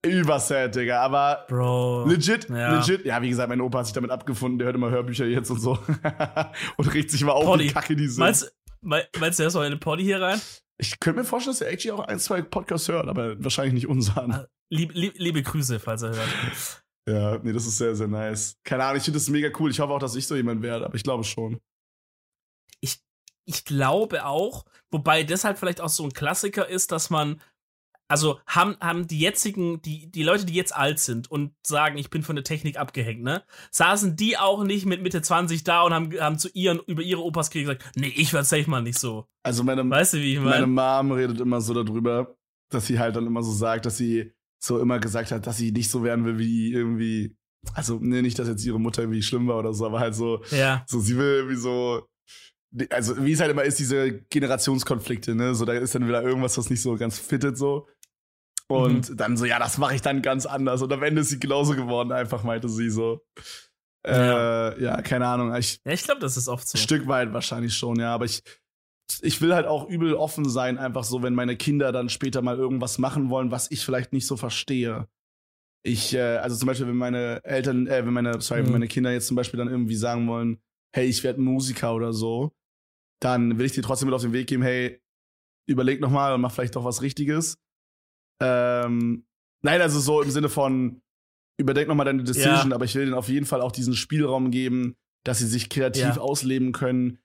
Übersad, Digga. Aber Bro. legit, Ja. legit. Ja, wie gesagt, mein Opa hat sich damit abgefunden, der hört immer Hörbücher jetzt und so. *laughs* und regt sich mal auf, Poddy. wie kacke die sind. Meinst, mei- meinst du, er ist noch in eine Poddy hier rein? ich könnte mir vorstellen, dass er actually auch ein, zwei Podcasts hört, aber wahrscheinlich nicht unseren. Ah. Lieb, lieb, liebe Grüße, falls er hört. Ja, nee, das ist sehr, sehr nice. Keine Ahnung, ich finde das mega cool. Ich hoffe auch, dass ich so jemand werde, aber ich glaube schon. Ich glaube auch, wobei das halt vielleicht auch so ein Klassiker ist, dass man, also haben, haben die jetzigen, die, die Leute, die jetzt alt sind und sagen, ich bin von der Technik abgehängt, ne, saßen die auch nicht mit Mitte 20 da und haben, haben zu ihren, über ihre Opas gesagt, nee, ich werd safe mal nicht so. Also meine, Weißt du, wie ich meine meine? Mom redet immer so darüber, dass sie halt dann immer so sagt, dass sie so immer gesagt hat, dass sie nicht so werden will wie irgendwie. Also, nee, nicht, dass jetzt ihre Mutter irgendwie schlimm war oder so, aber halt so, Ja, so sie will irgendwie so. Also, wie es halt immer ist, diese Generationskonflikte, ne? So, da ist dann wieder irgendwas, was nicht so ganz fittet, so. Und dann so, ja, das mache ich dann ganz anders. Und am Ende ist sie genauso geworden, einfach meinte sie so. Ja. Äh, ja, keine Ahnung. Ich, ja ich glaube, das ist oft so. Ein Stück weit wahrscheinlich schon, ja, aber ich, ich will halt auch übel offen sein, einfach so, wenn meine Kinder dann später mal irgendwas machen wollen, was ich vielleicht nicht so verstehe. Ich, äh, also zum Beispiel, wenn meine Eltern, äh, wenn meine, sorry, wenn Mhm. meine Kinder jetzt zum Beispiel dann irgendwie sagen wollen, hey, ich werde Musiker oder so, dann will ich dir trotzdem mit auf den Weg geben, hey, überleg noch mal und mach vielleicht doch was Richtiges. Ähm, nein, also so im Sinne von, überdenk noch mal deine Decision, aber ich will denen auf jeden Fall auch diesen Spielraum geben, dass sie sich kreativ Ja. ausleben können.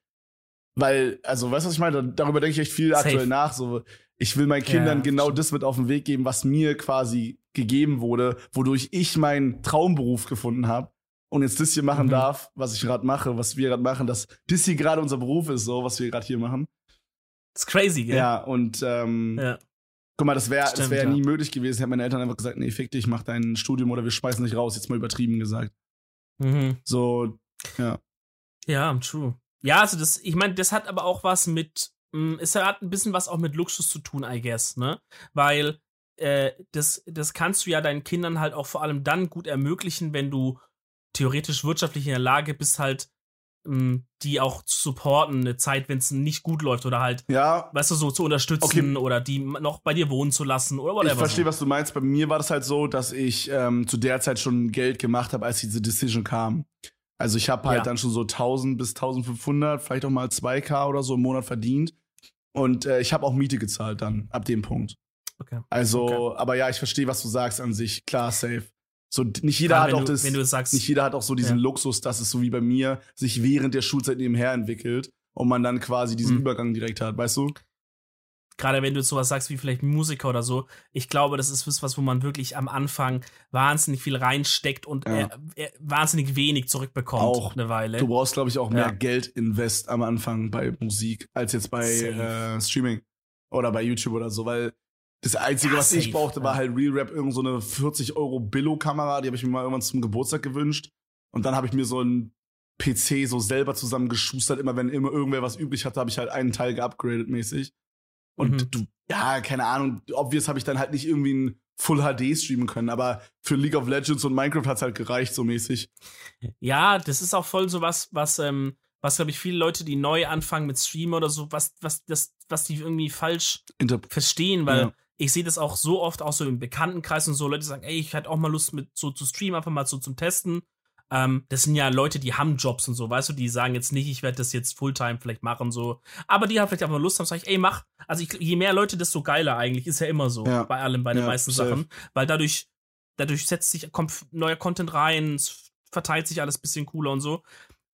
Weil, also, weißt du, was ich meine? Darüber denke ich echt viel Safe. aktuell nach. So, ich will meinen Kindern Ja, genau das mit auf den Weg geben, was mir quasi gegeben wurde, wodurch ich meinen Traumberuf gefunden habe und jetzt das hier machen Mhm. darf, was ich gerade mache, was wir gerade machen, dass das hier gerade unser Beruf ist, so, was wir gerade hier machen. Das ist crazy, gell? Ja, und ähm, Ja. guck mal, das wäre das wär ja. nie möglich gewesen. Hätten meine Eltern einfach gesagt, nee, fick dich, mach dein Studium oder wir schmeißen dich raus, jetzt mal übertrieben gesagt. Mhm. So, Ja, true. Ja, also das, ich meine, das hat aber auch was mit, mh, es hat ein bisschen was auch mit Luxus zu tun, I guess, ne? Weil äh, das, das kannst du ja deinen Kindern halt auch vor allem dann gut ermöglichen, wenn du theoretisch wirtschaftlich in der Lage bist, halt mh, die auch zu supporten, eine Zeit, wenn es nicht gut läuft oder halt, ja, weißt du, so zu unterstützen Okay. oder die noch bei dir wohnen zu lassen oder whatever. ich verstehe, so. was du meinst. Bei mir war das halt so, dass ich ähm, zu der Zeit schon Geld gemacht habe, als diese Decision kam. Also ich habe halt Ja. dann schon so 1000 bis 1500, vielleicht auch mal 2k oder so im Monat verdient. Und äh, ich habe auch Miete gezahlt dann, ab dem Punkt. Okay. Also, Okay. aber ja, ich verstehe, was du sagst an sich. Klar, safe. So, nicht jeder Gerade hat auch du, das, nicht jeder hat auch so diesen Ja. Luxus, dass es so wie bei mir sich während der Schulzeit nebenher entwickelt und man dann quasi diesen Mhm. Übergang direkt hat, weißt du? gerade wenn du sowas sagst wie vielleicht Musiker oder so, ich glaube, das ist was, wo man wirklich am Anfang wahnsinnig viel reinsteckt und Ja. äh, äh, wahnsinnig wenig zurückbekommt Auch. eine Weile. Du brauchst, glaube ich, auch mehr Ja. Geld invest am Anfang bei Musik als jetzt bei äh, Streaming oder bei YouTube oder so, weil das Einzige, Ja, was ich brauchte, war halt Real Rap, irgend so eine 40 Euro Billo-Kamera, die habe ich mir mal irgendwann zum Geburtstag gewünscht. Und dann habe ich mir so einen PC so selber zusammengeschustert. Immer wenn immer irgendwer was übrig hatte, habe ich halt einen Teil geupgradet mäßig. Und Mhm. du, ja, keine Ahnung, obvious habe ich dann halt nicht irgendwie ein Full HD streamen können, aber für League of Legends und Minecraft hat's halt gereicht, so mäßig. Ja, das ist auch voll so was, was, ähm, was, glaube ich, viele Leute, die neu anfangen mit Streamen oder so, was, was, das, was die irgendwie falsch Inter verstehen, weil Ja. Ich sehe das auch so oft, auch so im Bekanntenkreis und so, Leute sagen, ey, ich hätte auch mal Lust mit so zu streamen, einfach mal so zum Testen. Ähm, das sind ja Leute, die haben Jobs und so, weißt du, die sagen jetzt nicht, ich werde das jetzt Fulltime vielleicht machen, so. Aber die haben vielleicht einfach Lust haben, sag ich, ey, mach. Also ich, je mehr Leute, desto geiler eigentlich, ist ja immer so, Ja. bei allem, bei den Ja, meisten safe. Sachen. Weil dadurch, dadurch setzt sich, kommt neuer Content rein, es verteilt sich alles bisschen cooler und so.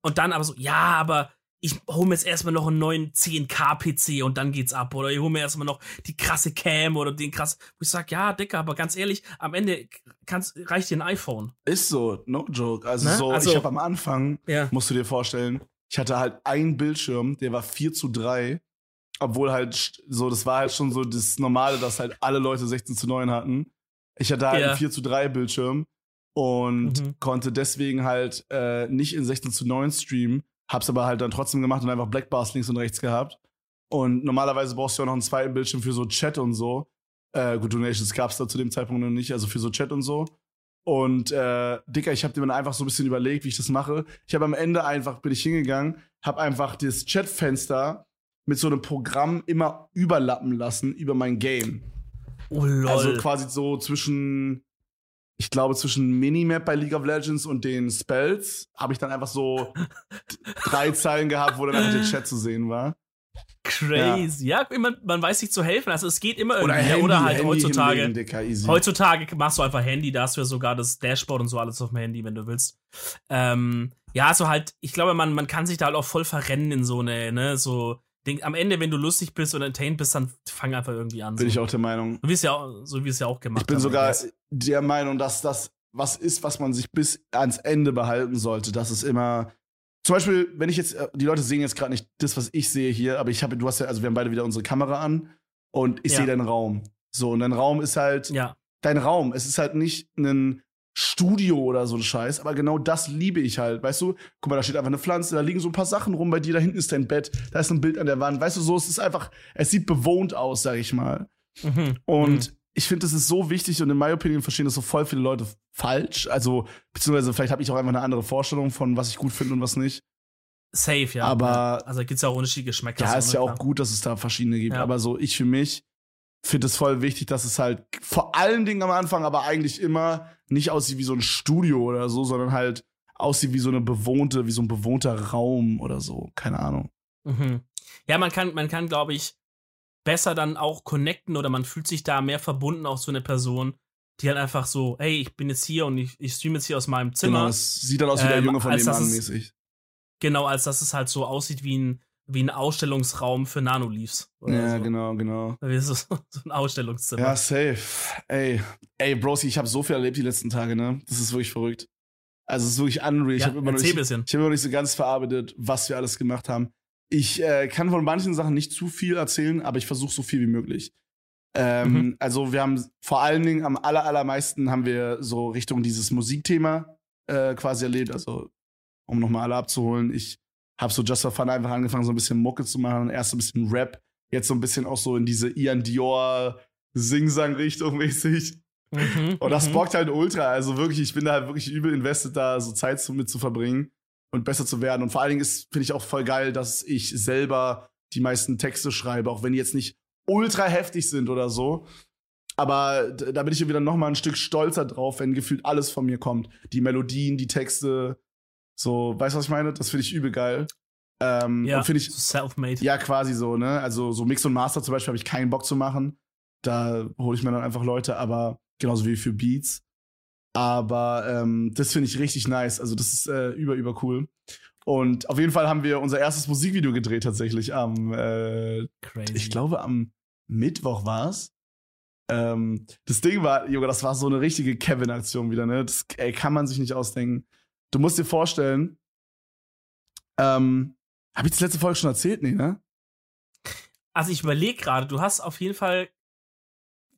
Und dann aber so, ja, aber ich hole mir jetzt erstmal noch einen neuen 10K-PC und dann geht's ab. Oder ich hole mir erstmal noch die krasse Cam oder den krass. Wo ich sag, ja, Dicker, aber ganz ehrlich, am Ende kannst, reicht dir ein iPhone. Ist so, no joke. Also Ne? so, Also- ich habe am Anfang, Ja. musst du dir vorstellen, ich hatte halt einen Bildschirm, der war 4 zu 3, obwohl halt so, das war halt schon so das Normale, dass halt alle Leute 16 zu 9 hatten. Ich hatte halt Ja. einen 4 zu 3 Bildschirm und Mhm. konnte deswegen halt äh, nicht in 16 zu 9 streamen, hab's aber halt dann trotzdem gemacht und einfach Black Bars links und rechts gehabt. Und normalerweise brauchst du ja auch noch einen zweiten Bildschirm für so Chat und so. Äh, gut, Donations gab's da zu dem Zeitpunkt noch nicht, also für so Chat und so. Und äh, Dicker, ich habe mir dann einfach so ein bisschen überlegt, wie ich das mache. Ich habe am Ende einfach, bin ich hingegangen, habe einfach das Chatfenster mit so einem Programm immer überlappen lassen über mein Game. Oh lol. Also quasi so zwischen, ich glaube, zwischen Minimap bei League of Legends und den Spells habe ich dann einfach so *laughs* drei Zeilen gehabt, wo dann einfach der Chat zu sehen war. Crazy. Ja, man, man weiß sich zu helfen. Also es geht immer Oder irgendwie. Handy, oder halt Handy heutzutage. easy. Heutzutage machst du einfach Handy, da hast du ja sogar das Dashboard und so alles auf dem Handy, wenn du willst. Ähm, ja, also halt, ich glaube, man, man kann sich da halt auch voll verrennen in so eine, ne, so, Ding. am Ende, wenn du lustig bist und entertained bist, dann fang einfach irgendwie an. Bin so. ich auch der Meinung. So wie es ja auch, so wie es ja auch gemacht Ich bin haben, sogar I guess. der Meinung, dass das was ist, was man sich bis ans Ende behalten sollte. Das ist immer. Zum Beispiel, wenn ich jetzt, äh, die Leute sehen jetzt gerade nicht das, was ich sehe hier, aber ich habe, du hast ja, also wir haben beide wieder unsere Kamera an und ich Ja. sehe deinen Raum. So, und dein Raum ist halt Ja, dein Raum. Es ist halt nicht ein Studio oder so ein Scheiß, aber genau das liebe ich halt. Weißt du, guck mal, da steht einfach eine Pflanze, da liegen so ein paar Sachen rum bei dir, da hinten ist dein Bett, da ist ein Bild an der Wand. Weißt du, so, es ist einfach, es sieht bewohnt aus, sag ich mal. mhm. Und Mhm. ich finde, das ist so wichtig und in meiner Opinion verstehen das so voll viele Leute falsch. Also, beziehungsweise vielleicht habe ich auch einfach eine andere Vorstellung von, was ich gut finde und was nicht. safe, ja. Aber-. Also gibt's ja auch unterschiedliche Geschmäcker. Ja, ist ne, ja auch klar. gut, dass es da verschiedene gibt. Ja. Aber so, ich für mich finde es voll wichtig, dass es halt vor allen Dingen am Anfang, aber eigentlich immer nicht aussieht wie so ein Studio oder so, sondern halt aussieht wie so eine bewohnte, wie so ein bewohnter Raum oder so. Keine Ahnung. Mhm. Ja, man kann, man kann, glaube ich, besser dann auch connecten oder man fühlt sich da mehr verbunden auch zu einer Person, die halt einfach so, hey, ich bin jetzt hier und ich, ich streame jetzt hier aus meinem Zimmer. Genau, es sieht dann aus wie der Ähm, Junge von nebenan mäßig. Genau, als dass es halt so aussieht wie ein, wie ein Ausstellungsraum für Nanoleafs. Ja, so. genau, genau. Wie so, *laughs* so ein Ausstellungszimmer. Ja, safe. Ey, ey, Brosi, ich habe so viel erlebt die letzten Tage, ne? Das ist wirklich verrückt. Also, es ist wirklich unreal. Ich Ja, habe immer, noch nicht- ich hab immer noch nicht so ganz verarbeitet, was wir alles gemacht haben. Ich äh, kann von manchen Sachen nicht zu viel erzählen, aber ich versuche so viel wie möglich. Ähm, Mhm. Also, wir haben vor allen Dingen am aller, allermeisten haben wir so Richtung dieses Musikthema äh, quasi erlebt. Also, um nochmal alle abzuholen, ich habe so just for fun einfach angefangen, so ein bisschen Mucke zu machen. Erst so ein bisschen Rap, jetzt so ein bisschen auch so in diese Ian Dior Sing-Sang-Richtung mäßig. Mhm, Und das mhm. bockt halt ultra. Also wirklich, ich bin da halt wirklich übel invested, da so Zeit mit zu verbringen und besser zu werden. Und vor allen Dingen ist, finde ich auch voll geil, dass ich selber die meisten Texte schreibe, auch wenn die jetzt nicht ultra heftig sind oder so. Aber da bin ich wieder noch mal ein Stück stolzer drauf, wenn gefühlt alles von mir kommt. Die Melodien, die Texte. So, weißt du, was ich meine? Das finde ich übel geil. Ähm, Ja, finde ich, self-made. ja, quasi so, ne? Also so Mix und Master zum Beispiel habe ich keinen Bock zu machen. Da hole ich mir dann einfach Leute, aber genauso wie für Beats. Aber ähm, das finde ich richtig nice. Also das ist äh, über, über cool. Und auf jeden Fall haben wir unser erstes Musikvideo gedreht tatsächlich am, äh, Crazy. ich glaube am Mittwoch war es. Ähm, das Ding war, Junge, das war so eine richtige Kevin-Aktion wieder, ne? Das ey, kann man sich nicht ausdenken. Du musst dir vorstellen, ähm, habe ich das letzte Folge schon erzählt? Nee, ne? Also ich überlege gerade, du hast auf jeden Fall.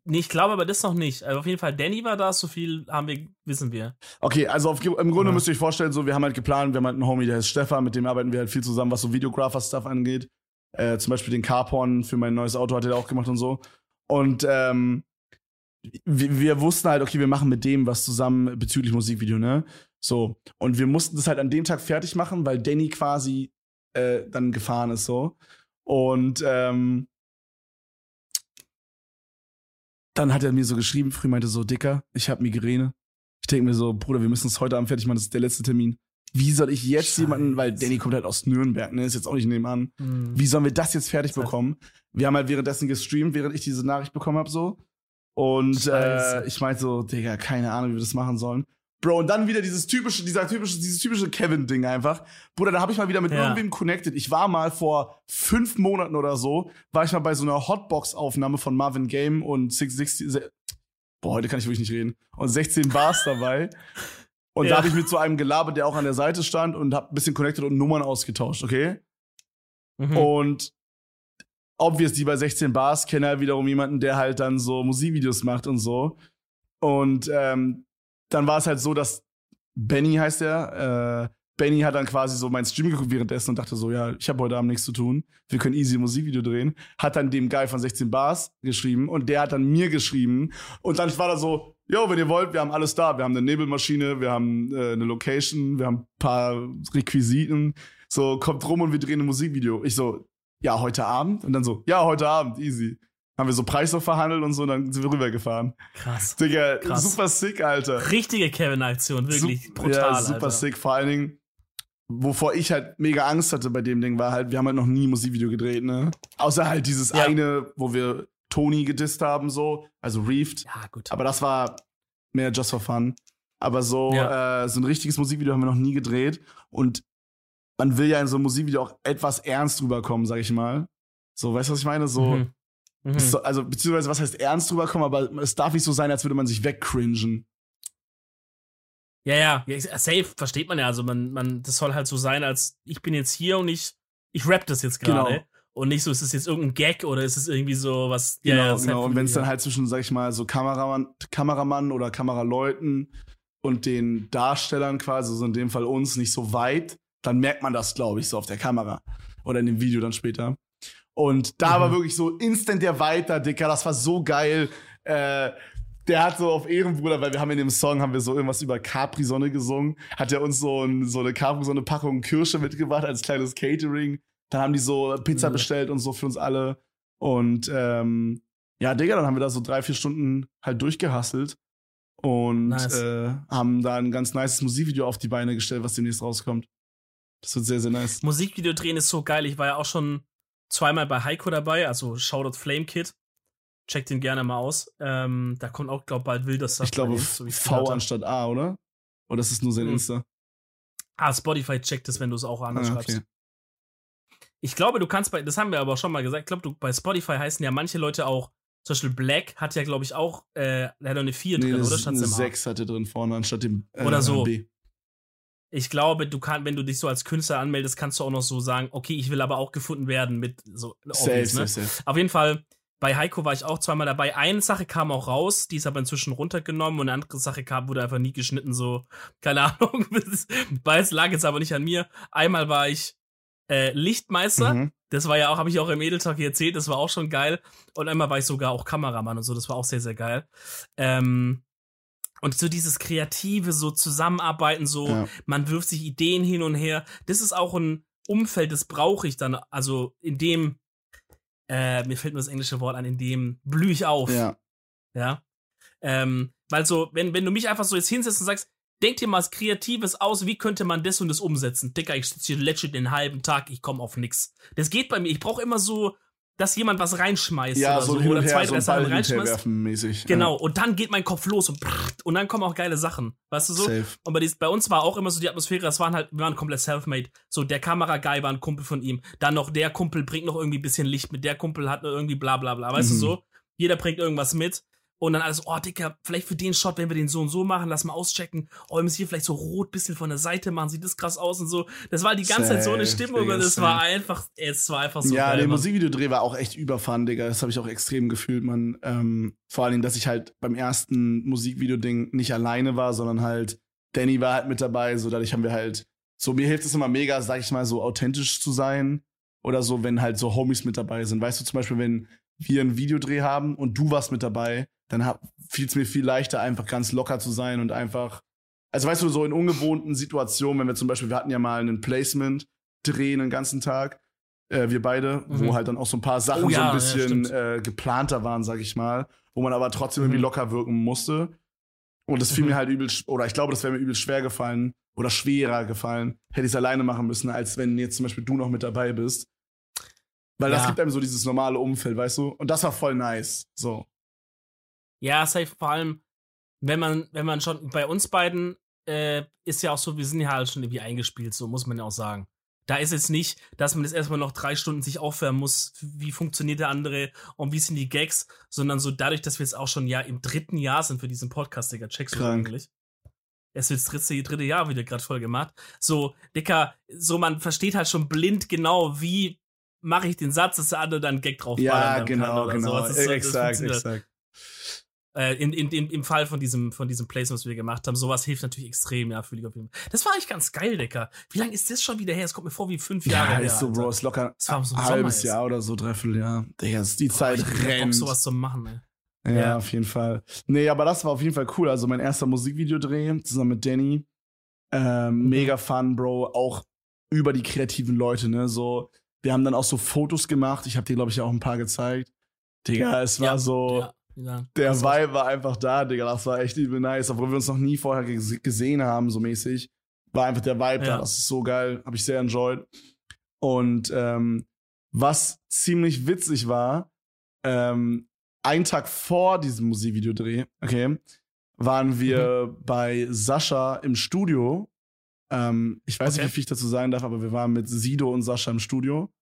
Nee, ich glaube aber das noch nicht. Also auf jeden Fall, Danny war da, so viel haben wir, wissen wir. Okay, also auf, im Grunde Ja. müsst ihr euch vorstellen, so, wir haben halt geplant, wir haben halt einen Homie, der heißt Stefan, mit dem arbeiten wir halt viel zusammen, was so Videographer-Stuff angeht. Äh, zum Beispiel den Carporn für mein neues Auto hat er auch gemacht und so. Und ähm, wir, wir wussten halt, okay, wir machen mit dem was zusammen bezüglich Musikvideo, ne? So. Und wir mussten das halt an dem Tag fertig machen, weil Danny quasi äh, dann gefahren ist, so. Und ähm, dann hat er mir so geschrieben, früh meinte so, Dicker, ich habe Migräne. Ich denke mir so, Bruder, wir müssen es heute Abend fertig machen, das ist der letzte Termin. Wie soll ich jetzt Scheiße. jemanden, weil Danny kommt halt aus Nürnberg, ne, ist jetzt auch nicht nebenan. Hm. Wie sollen wir das jetzt fertig bekommen? Wir haben halt währenddessen gestreamt, während ich diese Nachricht bekommen habe, so. Und äh, ich meinte so, Digga, keine Ahnung, wie wir das machen sollen. Bro, und dann wieder dieses typische, dieser typische, dieses typische Kevin-Ding einfach. Bruder, da habe ich mal wieder mit Ja. irgendwem connected. Ich war mal vor fünf Monaten oder so, war ich mal bei so einer Hotbox-Aufnahme von Marvin Game und 660. se- Boah, heute kann ich wirklich nicht reden. Und 16 Bars dabei. Und Ja. da habe ich mit so einem gelabert, der auch an der Seite stand und hab ein bisschen connected und Nummern ausgetauscht, okay? Mhm. Und obviously bei 16 Bars kenne er wiederum jemanden, der halt dann so Musikvideos macht und so. Und ähm, dann war es halt so, dass Benny heißt er, äh, Benny hat dann quasi so mein Stream geguckt währenddessen und dachte so, ja, ich habe heute Abend nichts zu tun. Wir können easy Musikvideo drehen. Hat dann dem Guy von 16 Bars geschrieben und der hat dann mir geschrieben. Und dann war da so, yo, wenn ihr wollt, wir haben alles da. Wir haben eine Nebelmaschine, wir haben äh, eine Location, wir haben ein paar Requisiten. So, kommt rum und wir drehen ein Musikvideo. Ich so, ja, heute Abend? Und dann so, ja, heute Abend, easy. Haben wir so Preis noch verhandelt und so, dann sind wir rübergefahren. Krass. Digga, Krass. super sick, Alter. Richtige Kevin-Aktion, wirklich Sup- brutal. Ja, super Alter. sick. Vor allen Dingen, wovor ich halt mega Angst hatte bei dem Ding, war halt, wir haben halt noch nie ein Musikvideo gedreht, ne? Außer halt dieses Ja. eine, wo wir Tony gedisst haben, so, also Reefed. Ja, gut. Aber das war mehr just for fun. Aber so, Ja. äh, so ein richtiges Musikvideo haben wir noch nie gedreht. Und man will ja in so einem Musikvideo auch etwas ernst rüberkommen, sag ich mal. So, weißt du, was ich meine? So, Mhm. Mhm. so also, beziehungsweise, was heißt ernst rüberkommen, aber es darf nicht so sein, als würde man sich wegcringen. Ja, ja, ja, safe versteht man ja. Also man, man, das soll halt so sein, als ich bin jetzt hier und ich, ich rap das jetzt gerade. Genau. Und nicht so, ist es jetzt irgendein Gag oder ist es irgendwie so was. Genau, ja, genau. Und wenn es dann halt zwischen, sag ich mal, so Kameramann, Kameramann oder Kameraleuten und den Darstellern quasi, so in dem Fall uns, nicht so weit, dann merkt man das, glaube ich, so auf der Kamera. Oder in dem Video dann später. Und da Mhm. war wirklich so instant der Weiter, Dicker, das war so geil. Äh, der hat so auf Ehrenbruder, weil wir haben in dem Song, haben wir so irgendwas über Capri-Sonne gesungen, hat er uns so, ein, so eine Capri-Sonne-Packung Kirsche mitgebracht als kleines Catering. Dann haben die so Pizza Mhm. bestellt und so für uns alle. Und ähm, ja, Digga, dann haben wir da so drei, vier Stunden halt durchgehasselt und Nice. äh, haben da ein ganz nices Musikvideo auf die Beine gestellt, was demnächst rauskommt. Das wird sehr, sehr nice. Musikvideo drehen ist so geil. Ich war ja auch schon zweimal bei Heiko dabei, also Shoutout Flame Kid. Checkt den gerne mal aus. Ähm, da kommt auch, glaub bald wilder Stuff Ich glaube, so V anstatt A, oder? Oder ist es nur sein Mhm. Insta? Ah, Spotify checkt es, wenn du es auch anders Ah, schreibst. okay. Ich glaube, du kannst bei, das haben wir aber auch schon mal gesagt, ich glaube, du, bei Spotify heißen ja manche Leute auch, zum Beispiel Black hat ja, glaube ich, auch, äh, der hat eine 4 Nee, drin, das oder? Stand's eine im A? 6 hatte drin vorne anstatt dem äh, Oder so. B. Ich glaube, du kannst, wenn du dich so als Künstler anmeldest, kannst du auch noch so sagen, okay, ich will aber auch gefunden werden mit so obvious, ne? Auf jeden Fall, bei Heiko war ich auch zweimal dabei. Eine Sache kam auch raus, die ist aber inzwischen runtergenommen und eine andere Sache kam, wurde einfach nie geschnitten, so, *laughs* keine Ahnung. *laughs* Weiß, lag jetzt aber nicht an mir. Einmal war ich äh, Lichtmeister. Mhm. Das war ja auch, habe ich auch im Edeltalk hier erzählt, das war auch schon geil. Und einmal war ich sogar auch Kameramann und so, das war auch sehr, sehr geil. Ähm, und so dieses kreative, so zusammenarbeiten, so, Ja. man wirft sich Ideen hin und her. Das ist auch ein Umfeld, das brauche ich dann, also in dem, äh, mir fällt nur das englische Wort an, in dem blühe ich auf. Ja. Ja. Ähm, weil so, wenn, wenn du mich einfach so jetzt hinsetzt und sagst, denk dir mal was Kreatives aus, wie könnte man das und das umsetzen? Dicker, ich sitze hier legit den halben Tag, ich komme auf nix. Das geht bei mir. Ich brauche immer so, dass jemand was reinschmeißt Ja, oder so so, oder zwei, so drei Sachen Ball reinschmeißt. mäßig. Genau, und dann geht mein Kopf los und prrrt, und dann kommen auch geile Sachen. Weißt du Ja, so? safe. Und bei, dies, bei uns war auch immer so die Atmosphäre, das waren halt, wir waren komplett self-made. So, der Kameraguy war ein Kumpel von ihm. Dann noch der Kumpel bringt noch irgendwie ein bisschen Licht mit, der Kumpel hat irgendwie bla bla bla. Weißt Mhm. du so? Jeder bringt irgendwas mit. Und dann alles, oh, Dicker, vielleicht für den Shot, wenn wir den so und so machen, lass mal auschecken. Oh, wir müssen hier vielleicht so rot bisschen von der Seite machen, sieht das krass aus und so. Das war die ganze Zeit so eine Stimmung Digga, und es war einfach, es war einfach so ja, geil. der. Musikvideodreh war auch echt überfahren, Digga. Das habe ich auch extrem gefühlt, man. Ähm, vor allen Dingen, dass ich halt beim ersten Musikvideo-Ding nicht alleine war, sondern halt Danny war halt mit dabei. So dadurch haben wir halt, so mir hilft es immer mega, sag ich mal, so authentisch zu sein. Oder so, wenn halt so Homies mit dabei sind. Weißt du, zum Beispiel, wenn wir einen Videodreh haben und du warst mit dabei, dann fiel es mir viel leichter, einfach ganz locker zu sein und einfach, also weißt du, so in ungewohnten Situationen, wenn wir zum Beispiel, wir hatten ja mal einen Placement, drehen den ganzen Tag, äh, wir beide, Mhm. wo halt dann auch so ein paar Sachen Oh ja, so ja, ein bisschen stimmt. äh, geplanter waren, sag ich mal, wo man aber trotzdem irgendwie Mhm. locker wirken musste. Und das fiel Mhm. mir halt übel, oder ich glaube, das wäre mir übel schwer gefallen oder schwerer gefallen, hätte ich es alleine machen müssen, als wenn jetzt zum Beispiel du noch mit dabei bist. Weil das Ja. gibt einem so dieses normale Umfeld, weißt du? Und das war voll nice. So. Ja, safe, vor allem, wenn man, wenn man schon, bei uns beiden äh, ist ja auch so, wir sind ja halt schon irgendwie eingespielt, so muss man ja auch sagen. Da ist es nicht, dass man jetzt erstmal noch drei Stunden sich aufwärmen muss, wie funktioniert der andere und wie sind die Gags, sondern so dadurch, dass wir jetzt auch schon ja im dritten Jahr sind für diesen Podcast, Digga, checkst du eigentlich? Es wird das dritte, dritte Jahr wieder gerade voll gemacht. So, Dicker, so man versteht halt schon blind genau, wie mache ich den Satz, dass der andere dann Gag drauf Ja, genau, oder genau. sowas. Das ist so- das exakt, exakt. Äh, in, in, in, Im Fall von diesem, von diesem Placement, was wir gemacht haben, sowas hilft natürlich extrem, ja, ich auf jeden Fall. Das war eigentlich ganz geil, Dicker. Wie lange ist das schon wieder her? Es kommt mir vor wie fünf Jahre Ja, her. ist so. Bro, ist locker so ein halbes. Jahr oder so, dreiviertel Jahr. Digga, ist die Zeit ich hab Bock, rennt. sowas zu machen, ey. Ja, Ja. auf jeden Fall. Nee, aber das war auf jeden Fall cool. Also mein erster Musikvideodreh zusammen mit Danny. Ähm, Mhm. Mega fun, Bro. Auch über die kreativen Leute, ne? So, wir haben dann auch so Fotos gemacht. Ich habe dir, glaube ich, auch ein paar gezeigt. Digga, es war Ja, so, Ja, ja. der Das war- Vibe war einfach da, Digga. Das war echt übel nice. Obwohl wir uns noch nie vorher ges- gesehen haben, so mäßig. War einfach der Vibe da. Ja. Das ist so geil. Habe ich sehr enjoyed. Und ähm, was ziemlich witzig war, ähm, ein Tag vor diesem Musikvideodreh, okay, waren wir Mhm. bei Sascha im Studio. Ähm, ich weiß Okay. nicht, wie viel ich dazu sagen darf, aber wir waren mit Sido und Sascha im Studio.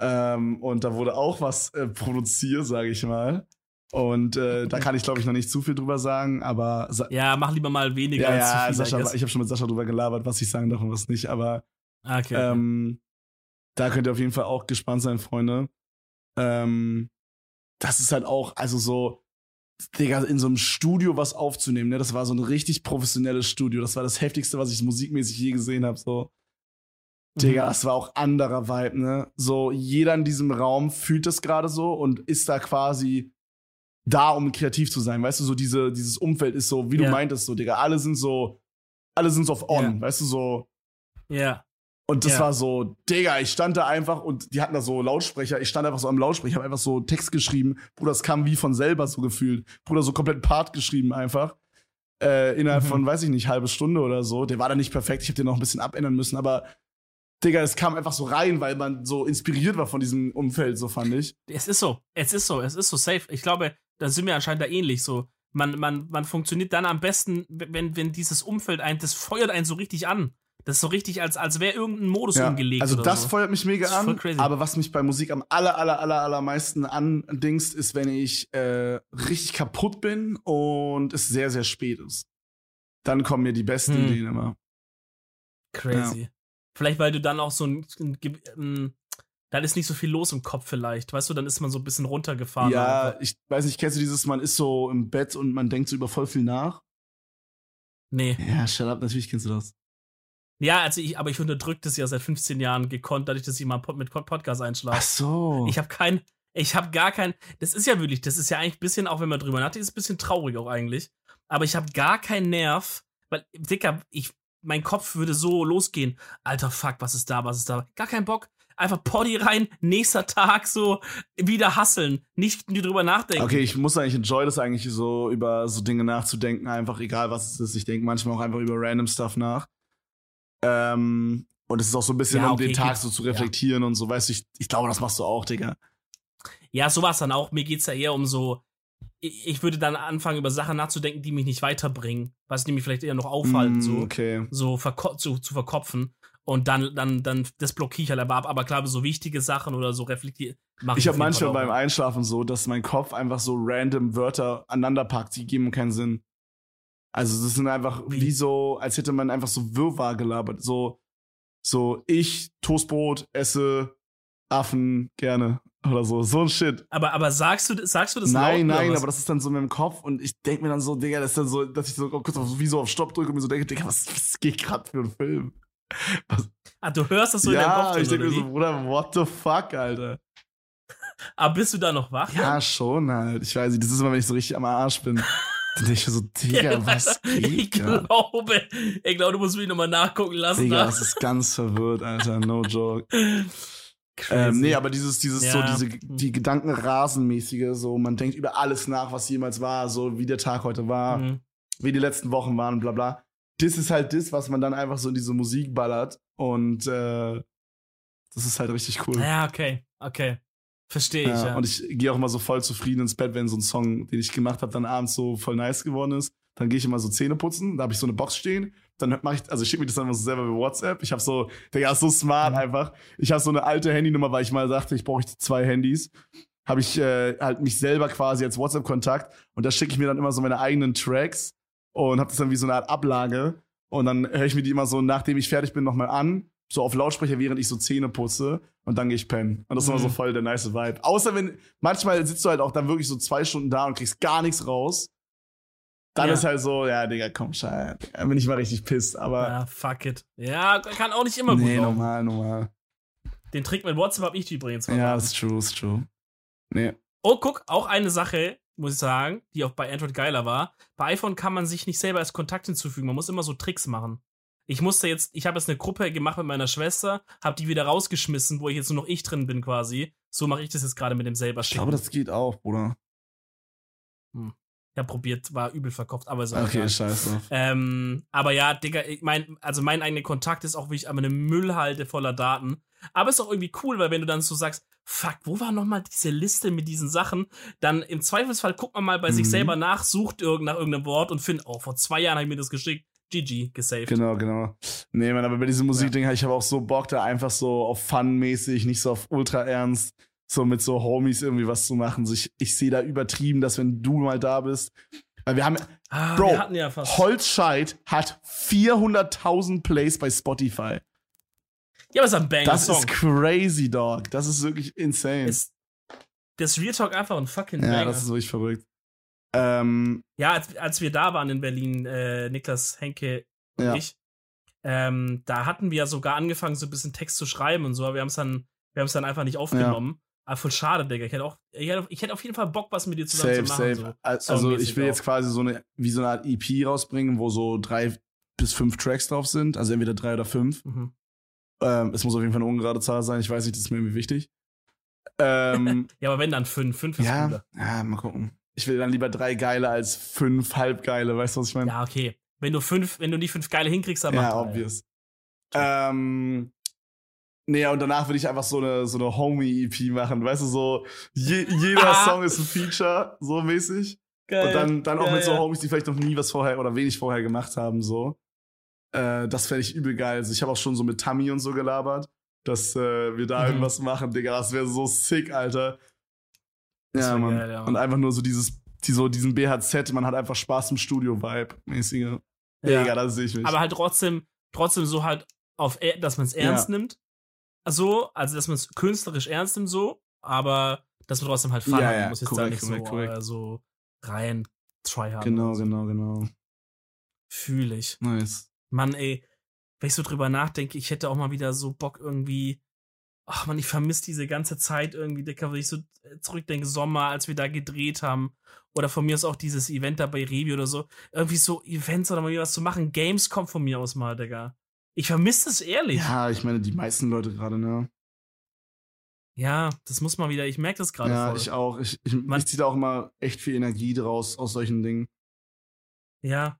Ähm, und da wurde auch was äh, produziert, sage ich mal. Und äh, da kann ich, glaube ich, noch nicht zu viel drüber sagen, aber Sa Ja, mach lieber mal weniger ja, ja, viel, Sascha, guess. ich habe schon mit Sascha drüber gelabert, was ich sagen darf und was nicht, aber Ah, okay. ähm, da könnt ihr auf jeden Fall auch gespannt sein, Freunde. Ähm, das ist halt auch, also so, Digga, in so einem Studio was aufzunehmen, ne? Das war so ein richtig professionelles Studio. Das war das heftigste, was ich musikmäßig je gesehen habe. So, Digga, Mhm. das war auch anderer Vibe, ne? So, jeder in diesem Raum fühlt das gerade so und ist da quasi da, um kreativ zu sein. Weißt du, so diese, dieses Umfeld ist so, wie du Ja. meintest, so, Digga, alle sind so, alle sind so auf on, Ja. weißt du, so. Ja. Und das Ja. war so, Digga, ich stand da einfach und die hatten da so Lautsprecher. Ich stand einfach so am Lautsprecher, habe einfach so Text geschrieben. Bruder, das kam wie von selber so gefühlt. Bruder, so komplett Part geschrieben einfach. Äh, innerhalb Mhm. von, weiß ich nicht, halbe Stunde oder so. Der war dann nicht perfekt. Ich habe den noch ein bisschen abändern müssen, aber Digga, es kam einfach so rein, weil man so inspiriert war von diesem Umfeld, so fand ich. Es ist so, es ist so, es ist so safe. Ich glaube, da sind wir anscheinend da ähnlich so. Man, man, man funktioniert dann am besten, wenn, wenn dieses Umfeld ein, das feuert einen so richtig an. Das ist so richtig, als, als wäre irgendein Modus umgelegt. also das so. feuert mich mega an. Aber was mich bei Musik am aller, aller, aller, allermeisten andingst, ist, wenn ich äh, richtig kaputt bin und es sehr, sehr spät ist. Dann kommen mir die besten Hm. Ideen immer. Crazy. Vielleicht, weil du dann auch so ein, ein, ein dann ist nicht so viel los im Kopf vielleicht, weißt du, dann ist man so ein bisschen runtergefahren. ja, einfach. ich weiß nicht, kennst du dieses, man ist so im Bett und man denkt so über voll viel nach? Nee. Ja, shut up, natürlich kennst du das. Ja, also ich, aber ich unterdrücke das ja seit 15 Jahren gekonnt, dadurch, dass ich mal mit Pod- Podcast einschlafe. so. Ich habe kein, ich habe gar kein, das ist ja wirklich, das ist ja eigentlich ein bisschen, auch wenn man drüber nachdenkt, ist ein bisschen traurig auch eigentlich. Aber ich habe gar keinen Nerv, weil, Dicker, ich, mein Kopf würde so losgehen. Alter, fuck, was ist da, was ist da? Gar keinen Bock. Einfach Poddy rein, nächster Tag so wieder hasseln, nicht drüber nachdenken. Okay, ich muss eigentlich enjoy das eigentlich so über so Dinge nachzudenken, einfach egal was es ist. Ich denke manchmal auch einfach über random Stuff nach. Ähm, und es ist auch so ein bisschen, Ja, um okay, den Tag so zu reflektieren und so, weißt du, ich, ich glaube, das machst du auch, Digga. Ja, sowas dann auch. Mir geht's ja eher um so, ich, ich würde dann anfangen, über Sachen nachzudenken, die mich nicht weiterbringen, was die mich vielleicht eher noch aufhalten, Mm, so, Okay. so verko zu, zu verkopfen. Und dann, dann, dann, das blockiere ich halt aber ab. Aber klar, so wichtige Sachen oder so reflektiere, Ich ich habe manchmal beim. Einschlafen so, dass mein Kopf einfach so random Wörter aneinander packt, die geben keinen Sinn. Also das sind einfach Wie? wie so, als hätte man einfach so Wirrwarr gelabert. So, so ich Toastbrot esse Affen gerne oder so. So ein Shit. Aber, aber sagst du, sagst du das nein, laut, nein, aber das ist dann so in meinem Kopf und ich denke mir dann so, Digga, das ist dann so, dass ich so kurz auf, wie so auf Stopp drücke und mir so denke, Digga, was, was geht gerade für ein Film? Ah, du hörst das so in deinem ja, Kopf drin, ich denke mir so? Bruder, what the fuck, Alter? Aber bist du da noch wach? Ja, schon halt. Ich weiß nicht, das ist immer, wenn ich so richtig am Arsch bin. *laughs* Dann denke ich mir so, Digga, was ich glaube, ich glaube, du musst mich nochmal nachgucken lassen. Digga, da. das ist ganz verwirrt, Alter, no joke. Ähm, nee, aber dieses, dieses, Ja. so, diese, die Gedankenrasenmäßige, so, man denkt über alles nach, was jemals war, so wie der Tag heute war, Mhm. wie die letzten Wochen waren, bla bla. Das ist halt das, was man dann einfach so in diese Musik ballert und äh, das ist halt richtig cool. Ja, okay, okay. Verstehe ich, Ja, ja. Und ich gehe auch immer so voll zufrieden ins Bett, wenn so ein Song, den ich gemacht habe, dann abends so voll nice geworden ist. Dann gehe ich immer so Zähne putzen, da habe ich so eine Box stehen. Dann mache ich, also ich schicke mir das dann immer so selber über WhatsApp. Ich habe so, Digga, ist so smart Mhm. einfach. Ich habe so eine alte Handynummer, weil ich mal sagte, ich brauche zwei Handys. Habe ich äh, halt mich selber quasi als WhatsApp-Kontakt und da schicke ich mir dann immer so meine eigenen Tracks und habe das dann wie so eine Art Ablage. Und dann höre ich mir die immer so, nachdem ich fertig bin, nochmal an. So auf Lautsprecher, während ich so Zähne putze. Und dann gehe ich pennen. Und das ist immer so Mhm. voll der nice Vibe. Außer wenn, manchmal sitzt du halt auch dann wirklich so zwei Stunden da und kriegst gar nichts raus. Dann Ja. ist halt so, ja, Digga, komm, scheiße. Dann bin ich mal richtig pisst. Aber ja, fuck it. Ja, kann auch nicht immer gut nee, laufen. normal, normal. Den Trick mit WhatsApp habe ich übrigens Ja, verraten. das ist true, ist true. Nee. Oh, guck, auch eine Sache, muss ich sagen, die auch bei Android geiler war. Bei iPhone kann man sich nicht selber als Kontakt hinzufügen. Man muss immer so Tricks machen. Ich musste jetzt, ich habe jetzt eine Gruppe gemacht mit meiner Schwester, habe die wieder rausgeschmissen, wo ich jetzt nur noch ich drin bin quasi. So mache ich das jetzt gerade mit dem selber Ich schicken. glaube, das geht auch, Bruder. Ich hab probiert, war übel verkauft, aber so. Okay, scheiße. Ähm, aber ja, Digga, ich mein, also mein eigener Kontakt ist auch wirklich aber eine Müllhalde voller Daten. Aber ist auch irgendwie cool, weil wenn du dann so sagst, fuck, wo war nochmal diese Liste mit diesen Sachen? Dann im Zweifelsfall guckt man mal bei sich Mhm. selber nach, sucht irgend nach irgendeinem Wort und findet, oh, vor zwei Jahren habe ich mir das geschickt. GG, gesaved. Genau, genau. Nee, man, aber bei diesem Musikding, ich habe auch so Bock, da einfach so auf Fun-mäßig, nicht so auf ultra ernst, so mit so Homies irgendwie was zu machen. So ich ich sehe da übertrieben, dass wenn du mal da bist, weil wir haben, Ah, Bro, wir ja fast. Holzscheit hat 400.000 Plays bei Spotify. Ja, aber es ist ein Banger Das Song. ist crazy, Dog. Das ist wirklich insane. Ist das Real Talk einfach ein fucking ja, Banger. das ist wirklich verrückt. Ähm, Ja, als, als wir da waren in Berlin, äh, Niklas, Henke und Ja. ich, ähm, da hatten wir ja sogar angefangen, so ein bisschen Text zu schreiben und so, aber wir haben es dann, wir haben es dann einfach nicht aufgenommen. Aber voll schade, Digga. Ich hätte auch, ich hätte, ich hätte auf jeden Fall Bock, was mit dir zusammen safe, zu machen. safe. So. Also ich will auch. jetzt quasi so eine, wie so eine Art EP rausbringen, wo so drei bis fünf Tracks drauf sind. Also entweder drei oder fünf. Mhm. Ähm, es muss auf jeden Fall eine ungerade Zahl sein. Ich weiß nicht, das ist mir irgendwie wichtig. Ähm, *laughs* Ja, aber wenn dann fünf, fünf ist ja, cooler. ja, mal gucken. Ich will dann lieber drei geile als fünf halbgeile. Weißt du, was ich meine? Ja, okay. Wenn du fünf, wenn du die fünf geile hinkriegst, dann mach Ja, obvious. Ähm, nee, und danach würde ich einfach so eine, so eine Homie-EP machen. Weißt du, so je, jeder Ah. Song ist ein Feature, so mäßig. Geil. Und dann, dann auch Geil, mit so ja. Homies, die vielleicht noch nie was vorher oder wenig vorher gemacht haben, so. Äh, das fände ich übel geil. Also ich habe auch schon so mit Tammy und so gelabert, dass äh, wir da Mhm. irgendwas machen, Digga. Das wäre so sick, Alter. Das Ja, Mann. geil, ja, Mann. Und einfach nur so dieses, die, so diesen BHZ, man hat einfach Spaß im Studio-Vibe, mäßige. Ja. Digga, da sehe ich mich. Aber halt trotzdem, trotzdem so halt auf, er- dass man es ernst nimmt. So, also dass man es künstlerisch ernst nimmt, so, aber dass man trotzdem halt Fun Ja, hat. ja, Man muss jetzt da korrekt, nicht korrekt, so, korrekt. Äh, so rein tryhard. genau, genau, genau. Fühle ich. Nice. Mann, ey, wenn ich so drüber nachdenke, ich hätte auch mal wieder so Bock irgendwie. Ach man, ich vermisse diese ganze Zeit irgendwie, Dicker, wenn ich so äh, zurückdenke, Sommer, als wir da gedreht haben. Oder von mir aus auch dieses Event da bei Revi oder so. Irgendwie so Events oder mal wieder was zu machen. Games kommt von mir aus mal, Digga. Ich vermisse es ehrlich. Ja, ich meine, die meisten Leute gerade, ne? Ja, das muss man wieder, ich merke das gerade Ja, voll. ich auch. Ich, ich, ich ziehe da auch immer echt viel Energie draus aus solchen Dingen. Ja.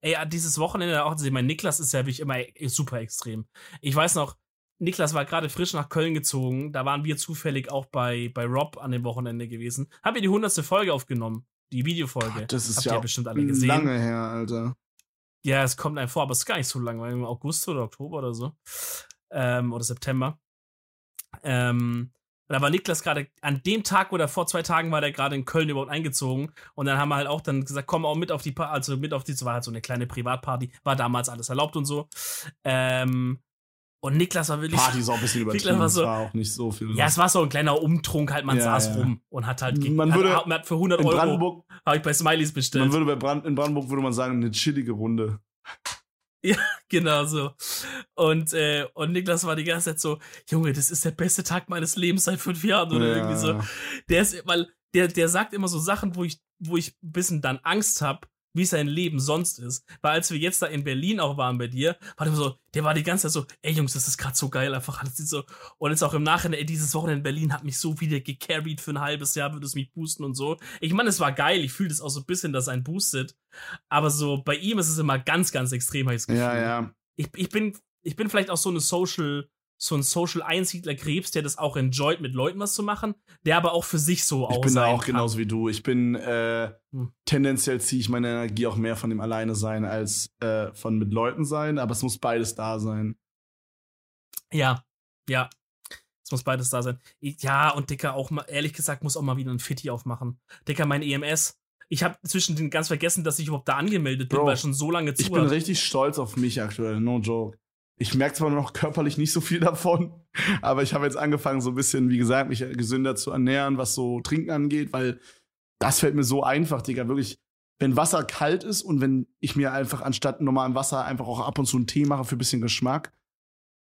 Ey, ja, dieses Wochenende auch, also mein Niklas ist ja wie ich immer super extrem. Ich weiß noch, Niklas war gerade frisch nach Köln gezogen, da waren wir zufällig auch bei, bei Rob an dem Wochenende gewesen. Haben wir die hundertste Folge aufgenommen, die Videofolge. Das ist Habt ja ihr bestimmt alle gesehen. lange her, Alter. Ja, es kommt einem vor, aber es ist gar nicht so lange, weil im August oder Oktober oder so. Ähm, oder September. Ähm, und da war Niklas gerade an dem Tag oder vor zwei Tagen war der gerade in Köln überhaupt eingezogen. Und dann haben wir halt auch dann gesagt, komm auch mit auf die, Pa- also mit auf die, es war halt so eine kleine Privatparty, war damals alles erlaubt und so. Ähm, und Niklas war wirklich. Party ist auch ein bisschen *laughs* Niklas übertrieben. war Es so- war auch nicht so viel. Ja, es war so ein kleiner Umtrunk, halt, man Ja, saß ja. rum und hat halt, ge- Man hat, würde- hat, hat für 100 in Euro Brandenburg, habe ich bei Smileys bestellt. man würde bei Brand, in Brandenburg würde man sagen, eine chillige Runde. *laughs* Genau so. Und, äh, und Niklas war die ganze Zeit so, Junge, das ist der beste Tag meines Lebens seit fünf Jahren oder Ja. irgendwie so. Der ist, weil der, der sagt immer so Sachen, wo ich, wo ich ein bisschen dann Angst habe, wie sein Leben sonst ist. Weil als wir jetzt da in Berlin auch waren bei dir, war der so, der war die ganze Zeit so, ey Jungs, das ist gerade so geil, einfach alles so. Und jetzt auch im Nachhinein, ey, dieses Wochenende in Berlin hat mich so wieder gecarried für ein halbes Jahr, würde es mich boosten und so. Ich meine, es war geil, ich fühle das auch so ein bisschen, dass ein boostet. Aber so, bei ihm ist es immer ganz, ganz extrem, habe ich das Gefühl Ja, ja. ich, ich bin ich bin vielleicht auch so eine Social so ein Social Einsiedler Krebs, der das auch enjoyt mit Leuten was zu machen, der aber auch für sich so Ich auch bin da auch kann. genauso wie du. Ich bin äh, Hm. tendenziell ziehe ich meine Energie auch mehr von dem Alleine sein als äh, von mit Leuten sein, aber es muss beides da sein. Ja, ja. Es muss beides da sein. Ich, ja, und Dicker auch mal, ehrlich gesagt, muss auch mal wieder ein Fitti aufmachen. Dicker, mein EMS. Ich habe zwischendrin ganz vergessen, dass ich überhaupt da angemeldet bin, Bro, weil ich schon so lange zu Ich bin richtig stolz auf mich aktuell, no joke. Ich merke zwar noch körperlich nicht so viel davon, aber ich habe jetzt angefangen, so ein bisschen, wie gesagt, mich gesünder zu ernähren, was so Trinken angeht, weil das fällt mir so einfach, Digga. Wirklich, wenn Wasser kalt ist und wenn ich mir einfach anstatt normalem Wasser einfach auch ab und zu einen Tee mache für ein bisschen Geschmack,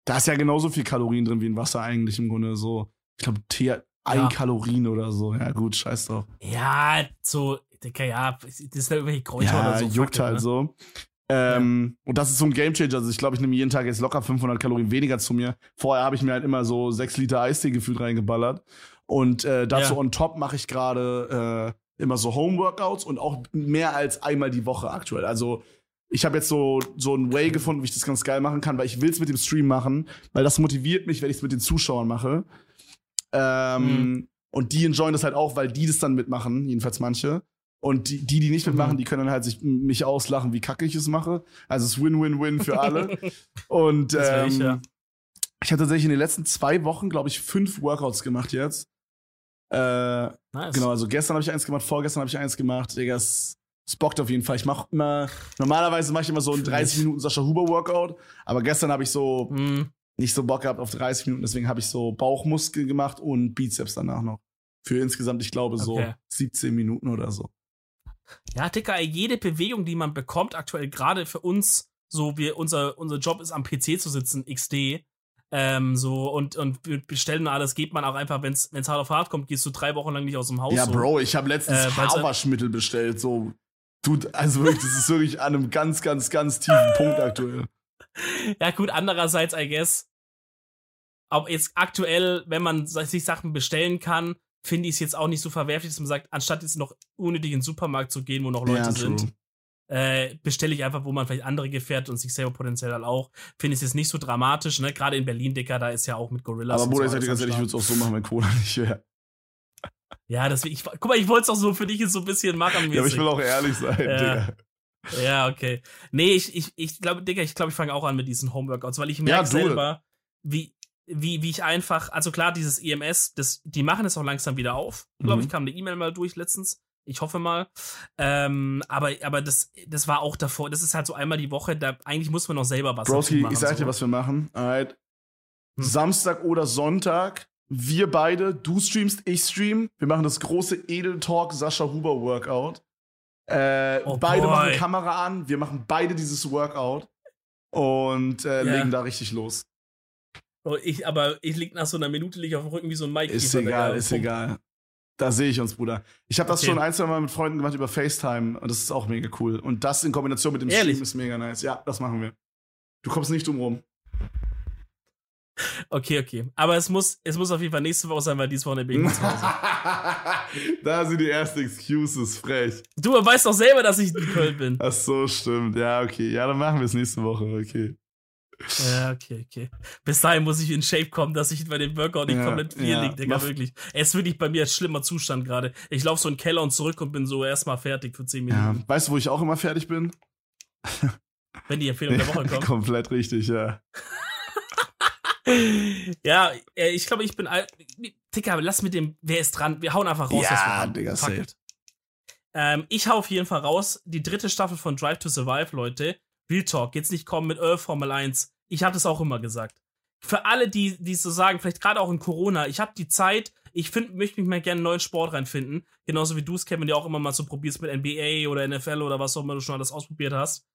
da ist ja genauso viel Kalorien drin wie in Wasser eigentlich im Grunde. So, ich glaube, Tee hat ein Ja. Kalorien oder so. Ja, gut, scheiß drauf. Ja, so, Dicker, ja, das sind irgendwelche Kräuter ja, oder so. juckt fuck it, halt ne? so. Ähm, Und das ist so ein Gamechanger. Also ich glaube, ich nehme jeden Tag jetzt locker 500 Kalorien weniger zu mir. Vorher habe ich mir halt immer so 6 Liter Eistee gefühlt reingeballert. Und äh, dazu Ja. on top mache ich gerade äh, immer so Homeworkouts und auch mehr als einmal die Woche aktuell. Also ich habe jetzt so, so ein Way gefunden, wie ich das ganz geil machen kann, weil ich will es mit dem Stream machen, weil das motiviert mich, wenn ich es mit den Zuschauern mache. Ähm, Mhm. Und die enjoyen das halt auch, weil die das dann mitmachen, jedenfalls manche. Und die, die, die nicht mitmachen, Mhm. die können dann halt sich mich auslachen, wie kacke ich es mache. Also es ist Win-Win-Win für alle. *laughs* Und ähm, ich, ja. ich habe tatsächlich in den letzten zwei Wochen, glaube ich, fünf Workouts gemacht jetzt. Äh, Nice. genau, also gestern habe ich eins gemacht, vorgestern habe ich eins gemacht. Digga, es, es bockt auf jeden Fall. Ich mache immer, normalerweise mache ich immer so ein 30 Minuten Sascha Huber Workout, aber gestern habe ich so Mhm. nicht so Bock gehabt auf 30 Minuten, deswegen habe ich so Bauchmuskel gemacht und Bizeps danach noch. Für insgesamt, ich glaube, so Okay. 17 Minuten oder so. Ja, Dicker, jede Bewegung, die man bekommt, aktuell gerade für uns, so wir, unser, unser Job ist am PC zu sitzen, XD, ähm, so und, und wir bestellen alles, geht man auch einfach, wenn es hart auf hart kommt, gehst du drei Wochen lang nicht aus dem Haus. Ja, so. Bro, ich habe letztens Äh, weil's- Haarwaschmittel bestellt, so. Du, also wirklich, das ist wirklich an einem ganz, ganz, ganz tiefen Punkt aktuell. *laughs* Ja, gut, andererseits, I guess, auch jetzt aktuell, wenn man sich Sachen bestellen kann, finde ich es jetzt auch nicht so verwerflich, dass man sagt, anstatt jetzt noch unnötig in den Supermarkt zu gehen, wo noch Leute ja, sind, äh, bestelle ich einfach, wo man vielleicht andere gefährt und sich selber potenziell halt auch. Finde ich es jetzt nicht so dramatisch, ne? Gerade in Berlin, Dicker, da ist ja auch mit Gorillas. Aber Bruder, ich sag dir ganz ehrlich, ich würde es auch so machen, wenn Cola nicht wäre. Ja, deswegen, ich, guck mal, ich wollte es auch so für dich jetzt so ein bisschen machen. Ja, aber ich will auch ehrlich sein, Ja. Digga. Ja, okay. Nee, ich, ich, ich glaube, Digga, ich glaube, ich fange auch an mit diesen Homeworkouts, weil ich Ja, merke it. selber, wie, wie, wie ich einfach, also klar, dieses EMS, das, die machen es auch langsam wieder auf. Ich glaube, Mhm. ich kam eine E-Mail mal durch letztens. Ich hoffe mal. Ähm, aber, aber das, das war auch davor, das ist halt so einmal die Woche, da eigentlich muss man noch selber was Broski, machen. ich sag dir, so. was wir machen. Alright. Hm. Samstag oder Sonntag, wir beide, du streamst, ich stream. Wir machen das große Edel Talk Sascha Huber Workout. Äh, Oh beide boy. machen Kamera an, wir machen beide dieses Workout und äh, Ja. legen da richtig los. Oh, ich, aber ich lieg nach so einer Minute lieg auf dem Rücken wie so ein Mike. Ist egal, ist egal. Da sehe ich uns, Bruder. Ich habe das Okay. schon ein, zwei Mal mit Freunden gemacht über FaceTime und das ist auch mega cool. Und das in Kombination mit dem Ehrlich? Stream ist mega nice. Ja, das machen wir. Du kommst nicht drum rum. Okay, okay. Aber es muss, es muss auf jeden Fall nächste Woche sein, weil dieses Wochenende bin ich zu Hause. *laughs* da sind die ersten Excuses frech. Du weißt doch selber, dass ich in Köln bin. Ach so, stimmt. Ja, okay. Ja, dann machen wir es nächste Woche. Okay. Ja, okay, okay. Bis dahin muss ich in Shape kommen, dass ich bei dem Workout nicht Ja, komplett viel ja. liegt, Digga, wirklich. Es ist wirklich bei mir ein schlimmer Zustand gerade. Ich laufe so in den Keller und zurück und bin so erstmal fertig für 10 Ja. Minuten. Weißt du, wo ich auch immer fertig bin? Wenn die Empfehlung der Woche *laughs* kommt. Komplett richtig, ja. *laughs* ja, äh, ich glaube, ich bin. all- Digga, lass mit dem, wer ist dran? Wir hauen einfach raus. Ja. Digga, safe. Ähm, ich hau auf jeden Fall raus. Die dritte Staffel von Drive to Survive, Leute. Real Talk. Jetzt nicht kommen mit äh, Formel 1. Ich habe das auch immer gesagt. Für alle, die, die so sagen, vielleicht gerade auch in Corona, ich habe die Zeit, ich find, möchte mich mal gerne einen neuen Sport reinfinden. Genauso wie du es, Kevin, ja auch immer mal so probierst mit NBA oder NFL oder was auch immer du schon alles ausprobiert hast.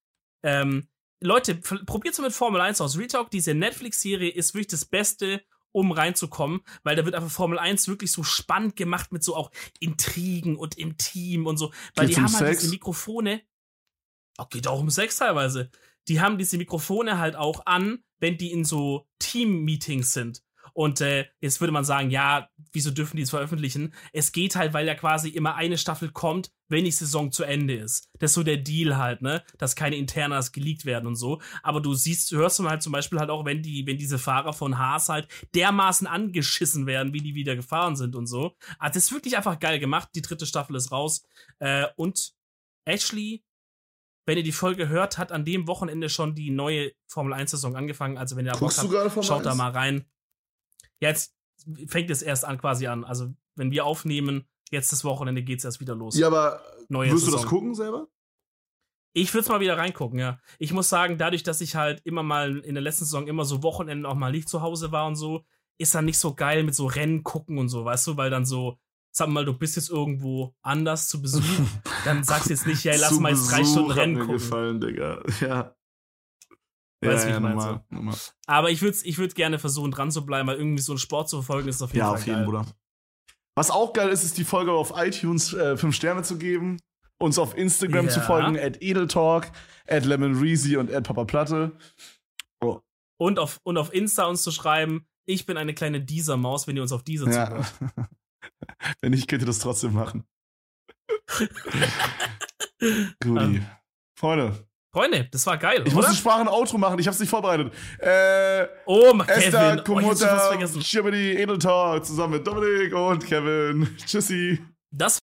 Ähm, Leute, probiert es mit Formel 1 aus. Real Talk, diese Netflix-Serie ist wirklich das Beste, um reinzukommen, weil da wird einfach Formel 1 wirklich so spannend gemacht mit so auch Intrigen und Intim und so. Weil Geht's die um haben halt Sex? diese Mikrofone. Auch geht auch um Sex teilweise. Die haben diese Mikrofone halt auch an, wenn die in so Team-Meetings sind. Und äh, jetzt würde man sagen, ja, wieso dürfen die es veröffentlichen? Es geht halt, weil ja quasi immer eine Staffel kommt, wenn die Saison zu Ende ist. Das ist so der Deal halt, ne? Dass keine Internas geleakt werden und so. Aber du siehst, hörst du halt zum Beispiel halt auch, wenn die, wenn diese Fahrer von Haas halt dermaßen angeschissen werden, wie die wieder gefahren sind und so. Also das ist wirklich einfach geil gemacht. Die dritte Staffel ist raus. Äh, und Ashley, wenn ihr die Folge hört, hat an dem Wochenende schon die neue Formel 1-Saison angefangen. Also wenn ihr da Bock du habt, Schaut da 1? mal rein. Jetzt fängt es erst an, quasi an. Also, wenn wir aufnehmen, jetzt das Wochenende geht's erst wieder los. Ja, aber Neue wirst du Saison. das gucken selber? Ich würde mal wieder reingucken, ja. Ich muss sagen, dadurch, dass ich halt immer mal in der letzten Saison immer so Wochenenden auch mal nicht zu Hause war und so, ist dann nicht so geil mit so Rennen gucken und so, weißt du, weil dann so, sag mal, du bist jetzt irgendwo anders zu Besuch, *laughs* dann sagst du jetzt nicht, ja, lass mal jetzt drei Stunden hat Rennen mir gucken. gefallen, Digga. *laughs* Ja. Weißt, wie ja, ich mein, normal, normal. Aber ich würde ich würd gerne versuchen, dran zu bleiben, weil irgendwie so einen Sport zu verfolgen, ist auf jeden Ja, Fall auf jeden, geil. Bruder. Was auch geil ist, ist die Folge auf iTunes äh, fünf Sterne zu geben, uns auf Instagram Ja. zu folgen, at Edeltalk, at Lemon Reezy und at Papa Platte. Oh, Und auf, und auf Insta uns zu schreiben, ich bin eine kleine Dieser-Maus, wenn ihr uns auf Dieser ja. zuhört. *laughs* *laughs* Wenn nicht, könnt ihr das trotzdem machen. *laughs* Guti. Ähm. Freunde, Freunde, das war geil, ich muss oder? ein Sprachen-Outro machen, ich hab's nicht vorbereitet. Äh, Oh, Kevin, Esther, oh, fast Komuta, vergessen. Chimney, Edeltalk zusammen mit Dominik und Kevin. *laughs* Tschüssi. Das